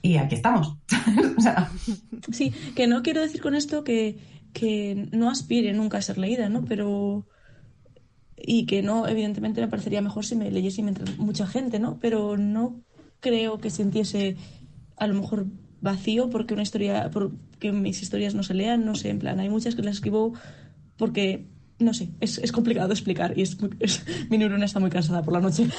Speaker 4: Y aquí estamos.
Speaker 3: Sí, que no quiero decir con esto que, que no aspire nunca a ser leída, ¿no? Pero. Y que no, evidentemente me parecería mejor si me leyese mientras mucha gente, ¿no? Pero no creo que sintiese a lo mejor vacío porque una historia, porque mis historias no se lean, no sé, en plan, hay muchas que las escribo porque, no sé, es, es complicado explicar y es, mi neurona está muy cansada por la noche.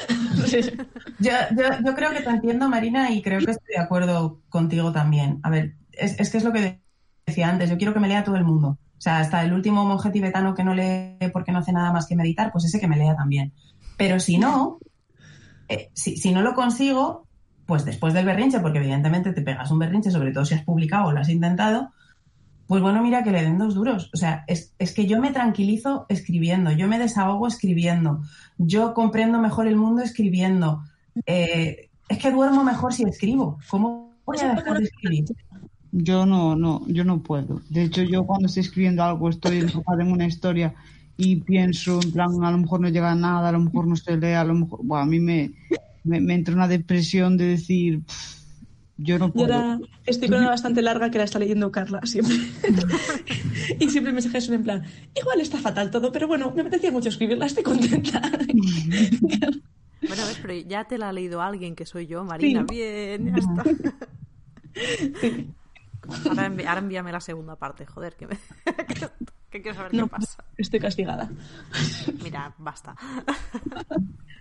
Speaker 4: Yo, yo, yo creo que te entiendo, Marina, y creo que estoy de acuerdo contigo también. A ver, es, es que es lo que decía antes, yo quiero que me lea todo el mundo. O sea, hasta el último monje tibetano que no lee porque no hace nada más que meditar, pues ese que me lea también. Pero si no, eh, si, si no lo consigo, pues después del berrinche, porque evidentemente te pegas un berrinche, sobre todo si has publicado o lo has intentado, pues bueno, mira que le den dos duros. O sea, es, es que yo me tranquilizo escribiendo, yo me desahogo escribiendo, yo comprendo mejor el mundo escribiendo. Eh, es que duermo mejor si escribo. ¿Cómo voy a dejar de escribir?
Speaker 5: Yo no, no, yo no puedo. De hecho, yo cuando estoy escribiendo algo, estoy enfocada en una historia y pienso, en plan, a lo mejor no llega a nada, a lo mejor no se lee, a lo mejor, Buah, a mí me, me, me entra una depresión de decir, "Pff, yo no
Speaker 3: Yo
Speaker 5: puedo.
Speaker 3: ahora estoy con una bastante larga que la está leyendo Carla siempre. y siempre el mensaje son en plan, igual está fatal todo, pero bueno, me apetecía mucho escribirla, estoy contenta.
Speaker 2: Bueno, a ver, pero ya te la ha leído alguien que soy yo, Marina. Bien, ya está. Ahora, envi- ahora envíame la segunda parte, joder, que, me... que quiero saber
Speaker 3: no,
Speaker 2: qué pasa.
Speaker 3: estoy castigada.
Speaker 2: Mira, basta.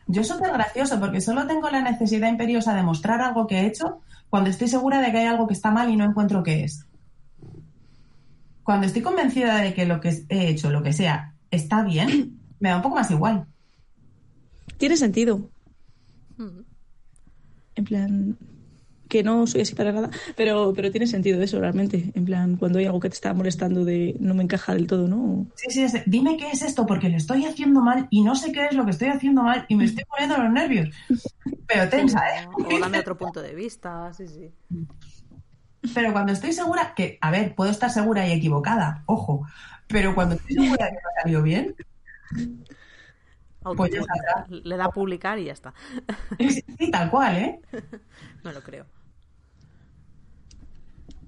Speaker 4: Yo es súper gracioso porque solo tengo la necesidad imperiosa de mostrar algo que he hecho cuando estoy segura de que hay algo que está mal y no encuentro qué es. Cuando estoy convencida de que lo que he hecho, lo que sea, está bien, me da un poco más igual.
Speaker 3: Tiene sentido.
Speaker 2: Mm.
Speaker 3: En plan, que no soy así para nada, pero, pero tiene sentido eso realmente. En plan, cuando hay algo que te está molestando de no me encaja del todo, ¿no?
Speaker 4: Sí, sí, es- dime qué es esto porque lo estoy haciendo mal y no sé qué es lo que estoy haciendo mal y me estoy poniendo los nervios. Pero tensa, ¿eh?
Speaker 2: O dame otro punto de vista, sí, sí.
Speaker 4: Pero cuando estoy segura, que, a ver, puedo estar segura y equivocada, ojo, pero cuando estoy segura de que me ha salido bien, Pues ya está.
Speaker 2: le da a publicar y ya está.
Speaker 4: Sí, tal cual, ¿eh?
Speaker 2: No lo creo.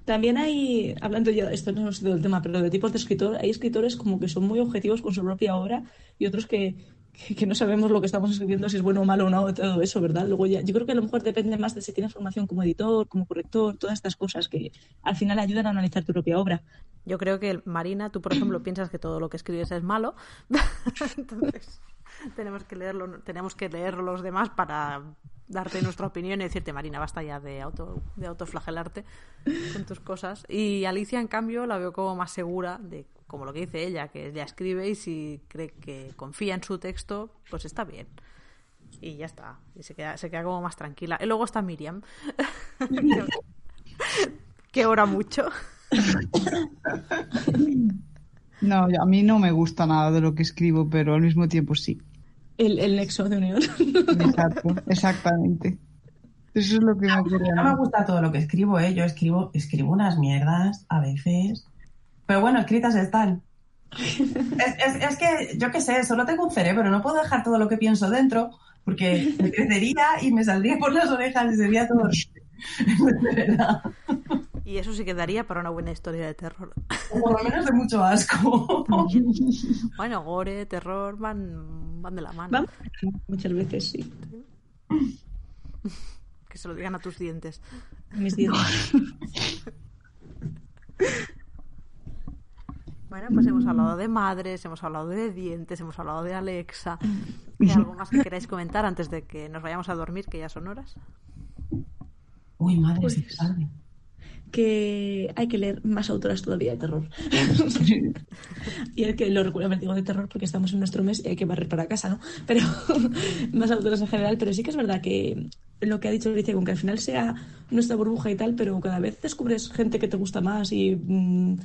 Speaker 3: También hay, hablando ya, esto no hemos sido el tema, pero de tipos de escritor, hay escritores como que son muy objetivos con su propia obra y otros que, que, que no sabemos lo que estamos escribiendo, si es bueno o malo o no, todo eso, ¿verdad? Luego ya, yo creo que a lo mejor depende más de si tienes formación como editor, como corrector, todas estas cosas que al final ayudan a analizar tu propia obra.
Speaker 2: Yo creo que, Marina, tú, por ejemplo, piensas que todo lo que escribes es malo. Entonces, tenemos que leerlo, tenemos que leer los demás para darte nuestra opinión y decirte, Marina, basta ya de auto de autoflagelarte con tus cosas. Y Alicia, en cambio, la veo como más segura de como lo que dice ella, que ella escribe y si cree que confía en su texto, pues está bien. Y ya está. Y se queda, se queda como más tranquila. Y luego está Miriam. que ora mucho.
Speaker 5: No, a mí no me gusta nada de lo que escribo, pero al mismo tiempo sí.
Speaker 3: El, el nexo de unión.
Speaker 5: Exacto, exactamente. Eso es lo que me ocurre. a
Speaker 4: No me gusta todo lo que escribo, ¿eh? Yo escribo, escribo unas mierdas a veces. Pero bueno, escritas están. Es, es- es que, yo qué sé, solo tengo un cerebro, no puedo dejar todo lo que pienso dentro, porque me crecería y me saldría por las orejas y sería todo. De verdad.
Speaker 2: Y eso sí quedaría para una buena historia de terror.
Speaker 4: O por lo menos de mucho asco.
Speaker 2: Bueno, gore, terror van, van de la mano.
Speaker 3: Vamos, muchas veces sí.
Speaker 2: Que se lo digan a tus dientes.
Speaker 3: Mis dientes.
Speaker 2: Bueno, pues hemos hablado de madres, hemos hablado de dientes, hemos hablado de Alexa. ¿Hay algo más que queráis comentar antes de que nos vayamos a dormir, que ya son horas?
Speaker 4: Uy, madre,
Speaker 3: Pues-
Speaker 4: se.
Speaker 3: Que hay que leer más autoras todavía de terror. y es que lo recuerdo, digo de terror porque estamos en nuestro mes y hay que barrer para casa, ¿no? Pero más autoras en general. Pero sí que es verdad que lo que ha dicho Alicia, con que al final sea nuestra burbuja y tal, pero cada vez descubres gente que te gusta más y mm,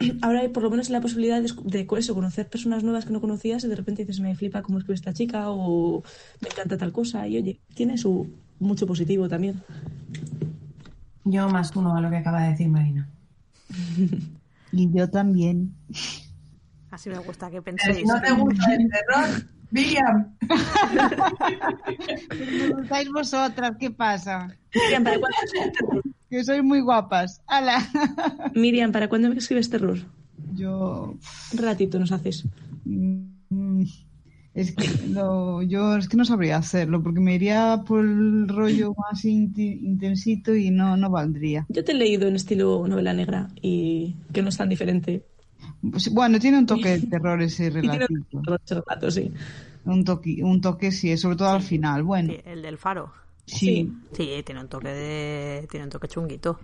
Speaker 3: ahora hay por lo menos la posibilidad de, de eso, conocer personas nuevas que no conocías y de repente dices, me flipa cómo escribe esta chica o me encanta tal cosa. Y oye, tiene su mucho positivo también.
Speaker 4: Yo más uno a lo que acaba de decir Marina.
Speaker 5: Y yo también.
Speaker 2: Así me gusta que
Speaker 4: Pero
Speaker 2: penséis.
Speaker 4: si no te gusta el terror, Miriam.
Speaker 5: ¿Cómo estáis vosotras? ¿Qué pasa?
Speaker 3: Miriam, ¿para cuándo,
Speaker 5: Que sois muy guapas. ¡Hala!
Speaker 3: Miriam, ¿para cuándo escribes terror?
Speaker 5: Yo.
Speaker 3: Un ratito nos haces.
Speaker 5: mm, Es que no, yo es que no sabría hacerlo porque me iría por el rollo más inti- intensito y no, no valdría.
Speaker 3: Yo te he leído en estilo novela negra y que no es tan diferente.
Speaker 5: Pues, bueno, tiene un toque de terror ese
Speaker 3: relato, sí.
Speaker 5: Un toque, un toque sí, sobre todo al final. Bueno,
Speaker 2: Sí, el del faro.
Speaker 5: sí,
Speaker 2: Sí, tiene un toque de. tiene un toque chunguito.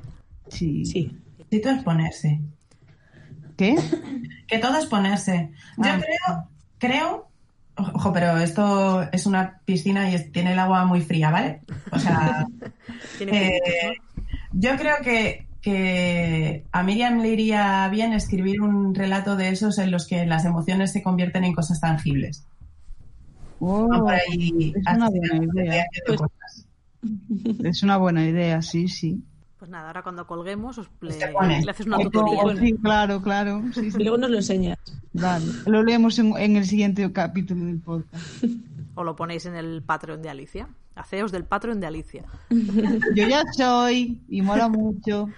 Speaker 5: sí.
Speaker 3: Sí.
Speaker 4: Si todo es ponerse.
Speaker 5: ¿Qué?
Speaker 4: Que todo es ponerse. Yo
Speaker 5: Ah.
Speaker 4: creo, creo, ojo, pero esto es una piscina y es- tiene el agua muy fría, ¿vale? O sea, Eh, yo creo que, que a Miriam le iría bien escribir un relato de esos en los que las emociones se convierten en cosas tangibles. No por ahí
Speaker 5: es una buena idea.
Speaker 4: haciendo cosas.
Speaker 5: Es una buena idea, sí, sí.
Speaker 2: Pues nada, ahora cuando colguemos os le, haces una tutoría.
Speaker 5: sí, claro, claro. Sí,
Speaker 3: Y
Speaker 5: sí.
Speaker 3: luego nos lo enseñas.
Speaker 5: Vale. Lo leemos en, en el siguiente capítulo del podcast.
Speaker 2: O lo ponéis en el Patreon de Alicia. Haceos del Patreon de Alicia.
Speaker 5: Yo ya soy y mola mucho.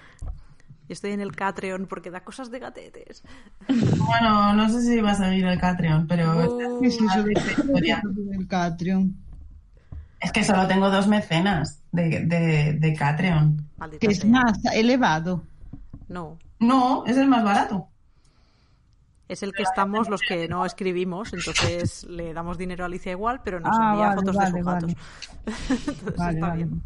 Speaker 2: Y estoy en el Catreon porque da cosas de gatetes.
Speaker 4: Bueno, no sé si va a salir el Catreon, pero esta
Speaker 2: Oh.
Speaker 5: ¿Qué es eso de
Speaker 4: historia.
Speaker 5: del Catreon?
Speaker 4: Es que solo tengo dos mecenas de, de, de Catreon.
Speaker 2: Maldita
Speaker 5: Que es
Speaker 2: sea.
Speaker 5: más elevado.
Speaker 2: No.
Speaker 4: No, es el más barato.
Speaker 2: Es el que estamos los que no escribimos, entonces le damos dinero a Alicia igual, pero nos
Speaker 5: Ah,
Speaker 2: envía
Speaker 5: vale,
Speaker 2: fotos
Speaker 5: vale,
Speaker 2: de sus
Speaker 5: vale.
Speaker 2: gatos. entonces
Speaker 5: Vale,
Speaker 2: está
Speaker 5: vale.
Speaker 2: bien.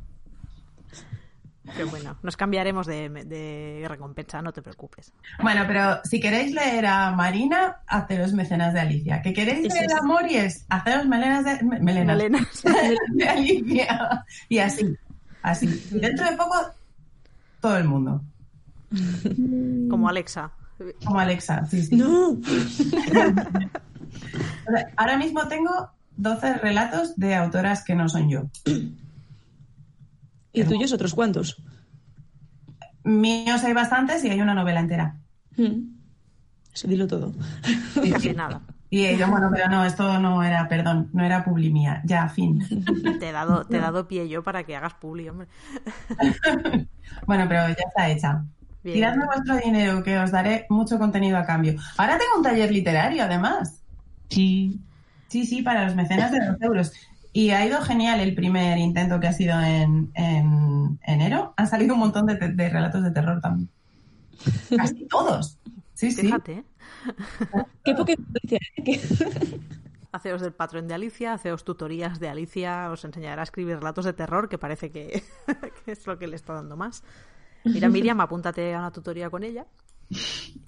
Speaker 2: Pero bueno, nos cambiaremos de, de recompensa, no te preocupes.
Speaker 4: Bueno, pero si queréis leer a Marina, haceros mecenas de Alicia. ¿Que queréis
Speaker 3: Es
Speaker 4: leer
Speaker 3: eso.
Speaker 4: a Mories? Haceros melenas de... me- Melenas.
Speaker 2: Melenas.
Speaker 4: de Alicia. Y así, así. Y dentro de poco, todo el mundo.
Speaker 2: Como Alexa.
Speaker 4: Como Alexa, sí, sí.
Speaker 3: ¡No!
Speaker 4: Ahora mismo tengo 12 relatos de autoras que no son yo.
Speaker 3: ¿Y tuyos otros cuantos?
Speaker 4: Míos hay bastantes y hay una novela entera.
Speaker 3: Mm. Eso dilo todo.
Speaker 2: Casi nada.
Speaker 4: Y ella, bueno, pero no, esto no era, perdón, no era publi mía. Ya, fin.
Speaker 2: Te he dado, te he dado pie yo para que hagas publi, hombre.
Speaker 4: Bueno, pero ya está hecha.
Speaker 2: Bien.
Speaker 4: Tiradme vuestro dinero, que os daré mucho contenido a cambio. Ahora tengo un taller literario, además.
Speaker 5: Sí.
Speaker 4: Sí, sí, para los mecenas de los euros. Y ha ido genial el primer intento que ha sido en, en enero. Han salido un montón de, de relatos de terror también. Casi todos. Sí, sí.
Speaker 2: Fíjate, ¿eh?
Speaker 3: Qué poca influencia, ¿eh?
Speaker 2: Haceos del patrón de Alicia, haceos tutorías de Alicia, os enseñará a escribir relatos de terror, que parece que, que es lo que le está dando más. Mira, Miriam, apúntate a una tutoría con ella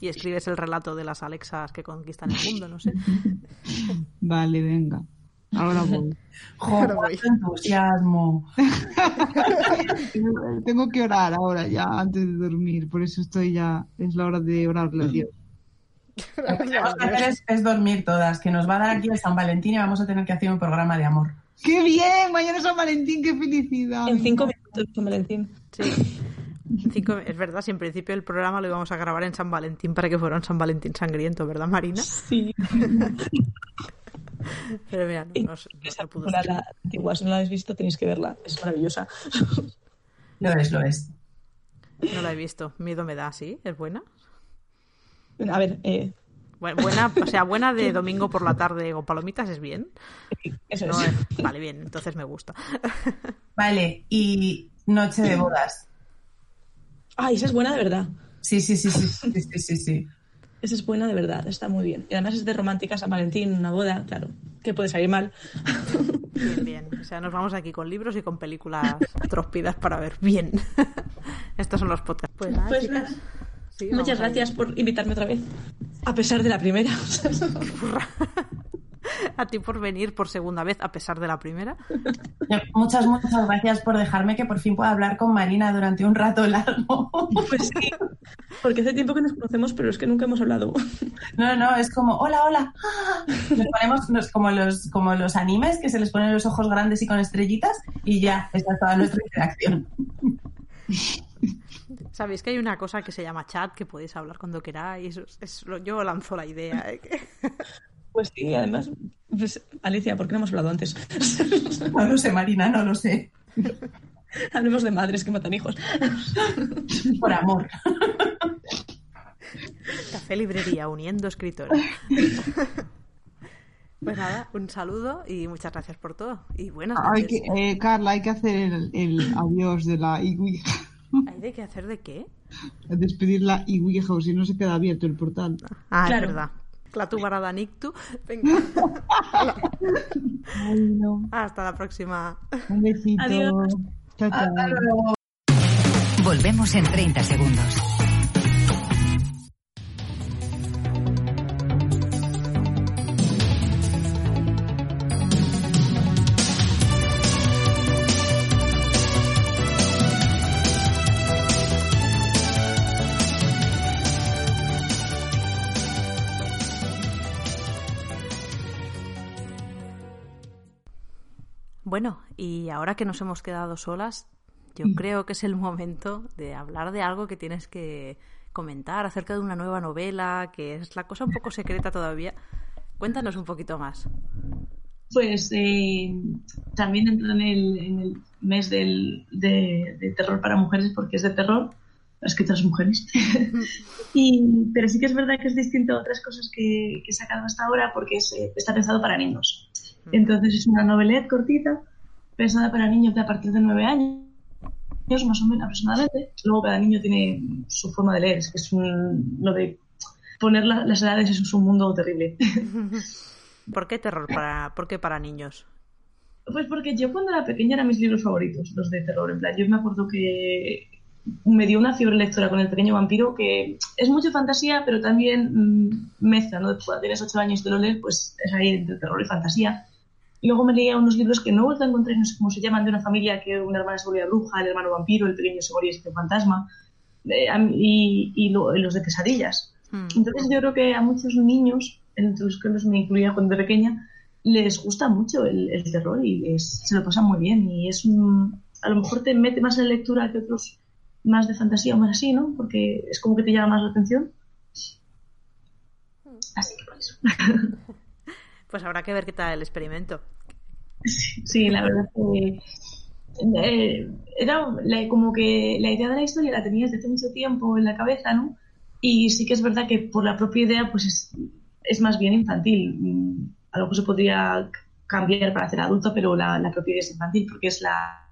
Speaker 2: y escribes el relato de las Alexas que conquistan el mundo, no sé.
Speaker 5: Vale, venga. Ahora voy.
Speaker 4: ¡Jo, cuánto entusiasmo!
Speaker 5: Tengo que orar ahora ya antes de dormir, por eso estoy ya, es la hora de orarle a Dios.
Speaker 4: Lo que tenemos que hacer es, es dormir todas, que nos va a dar aquí el San Valentín y vamos a tener que hacer un programa de amor.
Speaker 5: ¡Qué bien! Mañana es San Valentín, qué felicidad.
Speaker 3: En cinco minutos, San Valentín.
Speaker 2: Sí. Cinco- es verdad, si en principio el programa lo íbamos a grabar en San Valentín para que fuera un San Valentín sangriento, ¿verdad, Marina?
Speaker 3: Sí.
Speaker 2: Pero mira, no, no no pudo
Speaker 3: la antigua, si no la habéis visto, tenéis que verla. Es maravillosa.
Speaker 4: Lo es, lo es.
Speaker 2: No la he visto. Miedo me da, ¿sí? ¿Es buena?
Speaker 3: A ver, eh,
Speaker 2: Bu- Buena, o sea, buena de domingo por la tarde con palomitas es bien.
Speaker 3: eso
Speaker 2: No,
Speaker 3: es.
Speaker 2: eh, vale, bien, entonces me gusta.
Speaker 4: Vale, y Noche de Bodas.
Speaker 3: Ay, esa es buena de verdad.
Speaker 4: Sí, sí, sí, sí, sí, sí, sí, sí.
Speaker 3: Esa es buena de verdad, está muy bien. Y además es de romántica San Valentín, una boda, claro. Que puede salir mal.
Speaker 2: Bien, bien. O sea, nos vamos aquí con libros y con películas tróspidas para ver. Bien. Estos son los podcasts. Pues nada,
Speaker 3: Pues nada.
Speaker 2: Sí,
Speaker 3: Muchas
Speaker 2: ahí.
Speaker 3: gracias por invitarme otra vez. A pesar de la primera.
Speaker 2: A ti por venir por segunda vez, a pesar de la primera.
Speaker 4: Muchas, muchas gracias por dejarme que por fin pueda hablar con Marina durante un rato largo.
Speaker 3: Pues sí. Porque hace tiempo que nos conocemos, pero es que nunca hemos hablado.
Speaker 4: No, no, es como, hola, hola. Nos ponemos nos- como, los, como los animes que se les ponen los ojos grandes y con estrellitas y ya, esa es toda nuestra interacción.
Speaker 2: Sabéis que hay una cosa que se llama chat, que podéis hablar cuando queráis. Es- es lo- yo lanzo la idea. ¿eh? Que-
Speaker 3: Pues sí, además. Pues, Alicia, ¿por qué no hemos hablado antes?
Speaker 4: No lo sé, Marina, no lo sé.
Speaker 3: Hablemos de madres que matan hijos.
Speaker 4: Por amor.
Speaker 2: Café Librería, uniendo escritores. Pues nada, un saludo y muchas gracias por todo. Y buenas
Speaker 5: Hay que, eh, Carla, hay que hacer el, el adiós de la Iwija.
Speaker 2: ¿Hay de qué hacer de qué?
Speaker 5: Despedir la Iwija, o si no se queda abierto el portal.
Speaker 2: Ah,
Speaker 3: Claro.
Speaker 2: es verdad. Clatu barada nictu. Venga,
Speaker 5: Ay, no.
Speaker 2: hasta la próxima.
Speaker 5: Un besito.
Speaker 3: Adiós.
Speaker 5: Chao, chao.
Speaker 4: Hasta luego.
Speaker 6: Volvemos en 30 segundos.
Speaker 2: Bueno, y ahora que nos hemos quedado solas, yo creo que es el momento de hablar de algo que tienes que comentar acerca de una nueva novela, que es la cosa un poco secreta todavía. Cuéntanos un poquito más.
Speaker 3: Pues eh, también entra en el, en el mes del, de, de terror para mujeres porque es de terror, escritas mujeres. y, pero sí que es verdad que es distinto a otras cosas que, que he sacado hasta ahora porque es, eh, está pensado para niños. Entonces es una novelette cortita, pensada para niños de a partir de nueve años, más o menos aproximadamente. Luego cada niño tiene su forma de leer, es que es un, lo de poner la- las edades es un mundo terrible.
Speaker 2: ¿Por qué terror para, por qué para niños?
Speaker 3: Pues porque yo cuando era pequeña eran mis libros favoritos, los de terror. En plan, yo me acuerdo que me dio una fiebre lectora con el pequeño vampiro, que es mucho fantasía, pero también mm, mezcla, ¿no? Cuando tienes ocho años y te lo lees, pues es ahí entre terror y fantasía. Y luego me leía unos libros que no he vuelto a encontrar, no sé cómo se llaman, de una familia que una hermana se volvía bruja, el hermano vampiro, el pequeño se volvía este fantasma, eh, y, y lo- y los de pesadillas.
Speaker 2: Hmm.
Speaker 3: Entonces yo creo que a muchos niños, entre los que los me incluía cuando era pequeña, les gusta mucho el, el terror y les- se lo pasan muy bien. Y es un, a lo mejor te mete más en lectura que otros más de fantasía o más así, ¿no? Porque es como que te llama más la atención. Así que por eso.
Speaker 2: Pues habrá que ver qué tal el experimento.
Speaker 7: Sí, la verdad que eh, era como que la idea de la historia la tenía desde hace mucho tiempo en la cabeza, ¿no? Y sí que es verdad que por la propia idea, pues es, más bien infantil. Mm, A lo mejor se podría cambiar para hacer adulto, pero la, propia idea es infantil porque es la,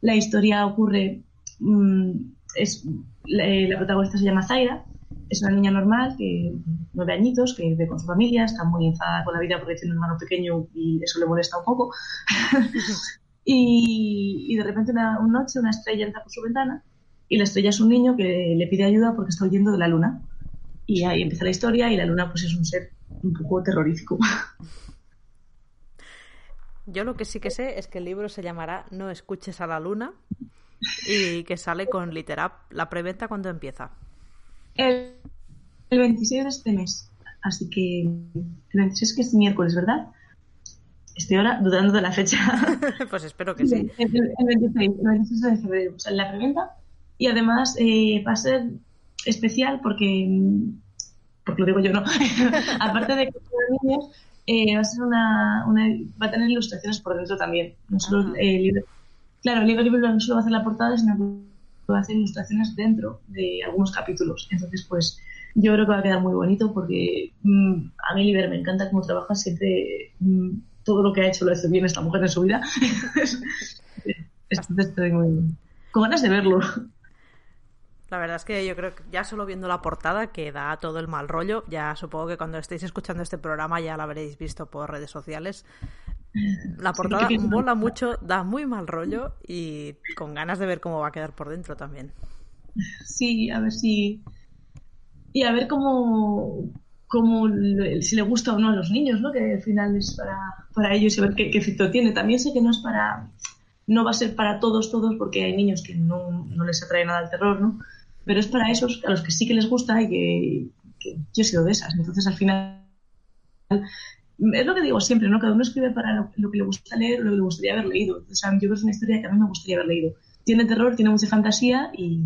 Speaker 7: la historia ocurre, mm, es la protagonista se llama Zaira, es una niña normal que nueve añitos que vive con su familia, está muy enfadada con la vida porque tiene un hermano pequeño y eso le molesta un poco. y, y de repente una, una noche una estrella entra por su ventana y la estrella es un niño que le pide ayuda porque está huyendo de la luna. Y ahí empieza la historia y la luna pues es un ser un poco terrorífico.
Speaker 2: Yo lo que sí que sé es que el libro se llamará No escuches a la luna y que sale con Literap. ¿La preventa cuándo empieza?
Speaker 7: El, el 26 de este mes. Así que el 26 que es miércoles, ¿verdad? Estoy ahora dudando de la fecha.
Speaker 2: pues espero que sí.
Speaker 7: El, el 26, el 26 de febrero, o sea, la preventa. Y además eh, va a ser especial porque, porque lo digo yo, ¿no? Aparte de que niños, eh, va a ser una, una- va a tener ilustraciones por dentro también. No solo el libro. Claro, el libro no solo va a hacer la portada, sino que hacer ilustraciones dentro de algunos capítulos. Entonces, pues yo creo que va a quedar muy bonito porque mm, a mí Liber me encanta cómo trabaja siempre. mm, todo lo que ha hecho lo hace bien esta mujer en su vida. Entonces estoy muy con ganas de verlo.
Speaker 2: La verdad es que yo creo que ya solo viendo la portada que da todo el mal rollo, ya supongo que cuando estéis escuchando este programa ya lo habréis visto por redes sociales. La portada mola mucho, da muy mal rollo y con ganas de ver cómo va a quedar por dentro también.
Speaker 7: Sí, a ver si. Y a ver cómo, cómo si le gusta o no a los niños, ¿no? Que al final es para, para ellos y a ver qué, qué efecto tiene. También sé que no es para. No va a ser para todos, todos, porque hay niños que no, no les atrae nada el terror, ¿no? Pero es para esos a los que sí que les gusta y que, que yo he sido de esas. Entonces, al final. Es lo que digo siempre, ¿no? Cada uno escribe para lo, lo que le gusta leer o lo que le gustaría haber leído. O sea, yo creo que es una historia que a mí me gustaría haber leído. Tiene terror, tiene mucha fantasía y,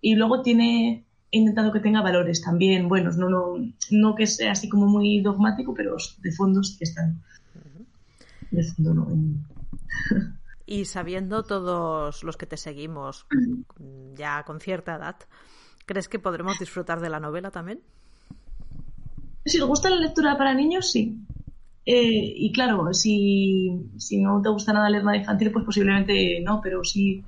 Speaker 7: y luego tiene. He intentado que tenga valores también buenos, no, no, no que sea así como muy dogmático, pero de fondo sí que están. De fondo no.
Speaker 2: Y sabiendo todos los que te seguimos ya con cierta edad, ¿crees que podremos disfrutar de la novela también?
Speaker 7: Si os gusta la lectura para niños, sí. Eh, y claro, si, si no te gusta nada leer nada infantil, pues posiblemente no, pero si,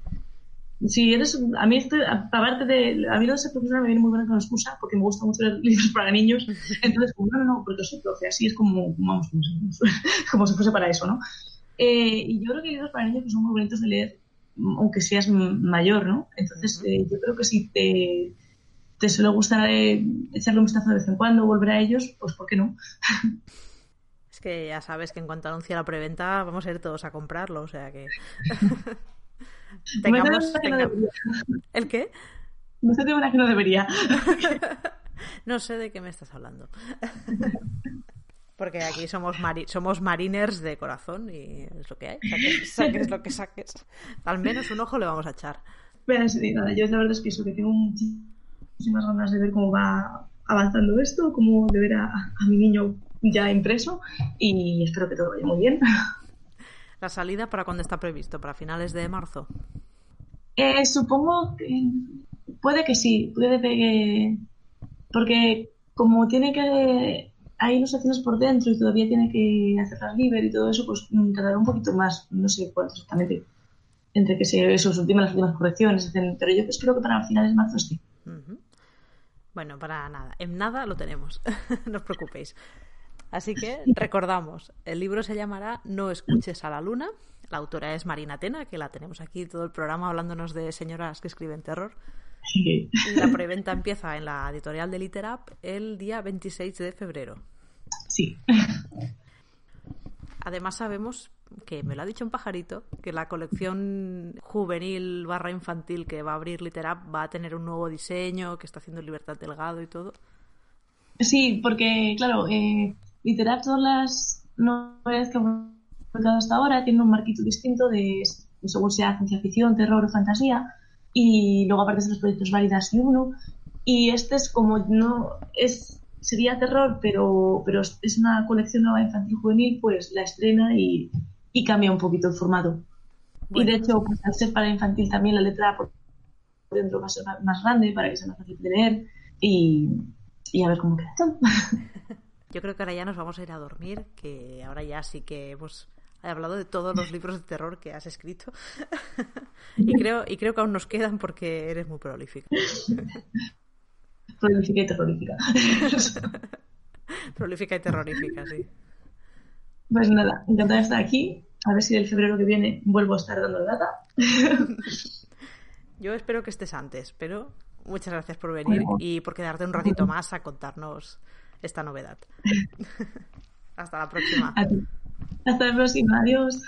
Speaker 7: si eres. A mí, esto, aparte de. A mí lo de ser profesora me viene muy buena con excusa, porque me gusta mucho leer libros para niños. Entonces, como, no, no, no, porque soy profe, así es como. Vamos, como si, fuese para eso, ¿no? Eh, y yo creo que hay libros para niños que son muy bonitos de leer, aunque seas mayor, ¿no? Entonces, eh, yo creo que si te, te suele gustar eh, echarle un vistazo de vez en cuando, volver a ellos, pues ¿por qué no?
Speaker 2: Es que ya sabes que en cuanto anuncie la preventa vamos a ir todos a comprarlo, o sea que... Tengamos,
Speaker 7: no.
Speaker 2: ¿El qué?
Speaker 7: Me hace de una que no debería.
Speaker 2: No sé de qué me estás hablando. Porque aquí somos mari- somos mariners de corazón y es lo que hay. Saques, saques lo que saques. Al menos un ojo le vamos a echar.
Speaker 7: Pero sí, nada, yo la verdad es que eso, que tengo muchísimas ganas de ver cómo va avanzando esto, cómo de ver a, a mi niño ya impreso y espero que todo vaya muy bien.
Speaker 2: La salida para cuándo está previsto, para finales de marzo.
Speaker 7: Eh, supongo que puede que sí, puede que porque como tiene que hay ilustraciones por dentro y todavía tiene que hacerlas libre y todo eso, pues mm, tardará un poquito más, no sé cuánto exactamente, entre que se esos últimas las últimas correcciones, pero yo espero que para finales de marzo sí.
Speaker 2: Bueno, para nada. En nada lo tenemos. no os preocupéis. Así que recordamos, el libro se llamará No escuches a la luna. La autora es Marina Tena, que la tenemos aquí todo el programa hablándonos de señoras que escriben terror.
Speaker 7: Sí.
Speaker 2: Y la preventa empieza en la editorial de Literap el día 26 de febrero.
Speaker 7: Sí.
Speaker 2: Además sabemos que me lo ha dicho un pajarito, que la colección juvenil barra infantil que va a abrir Literap va a tener un nuevo diseño, que está haciendo Libertad Delgado y todo.
Speaker 7: Sí, porque, claro, eh, literal, todas las novedades que hemos publicado hasta ahora tienen un marquito distinto de según sea ciencia ficción, terror o fantasía. Y luego, aparte, de los proyectos válidas y uno. Y este es como no. es sería terror, pero, pero es una colección nueva infantil juvenil, pues la estrena y, y cambia un poquito el formato. Y de hecho, pues, al ser para infantil también la letra por dentro va a ser más grande para que sea más fácil de leer y, y a ver cómo queda todo.
Speaker 2: Yo creo que ahora ya nos vamos a ir a dormir, que ahora ya sí que hemos hablado de todos los libros de terror que has escrito. y creo y creo que aún nos quedan porque eres muy prolífica.
Speaker 7: Prolífica y terrorífica.
Speaker 2: prolífica y terrorífica, sí.
Speaker 7: Pues nada, encantada de estar aquí. A ver si el febrero que viene vuelvo a estar dando lata.
Speaker 2: Yo espero que estés antes, pero muchas gracias por venir
Speaker 7: Bueno.
Speaker 2: y por quedarte un ratito más a contarnos esta novedad. Hasta la próxima.
Speaker 7: Hasta la próxima. Adiós.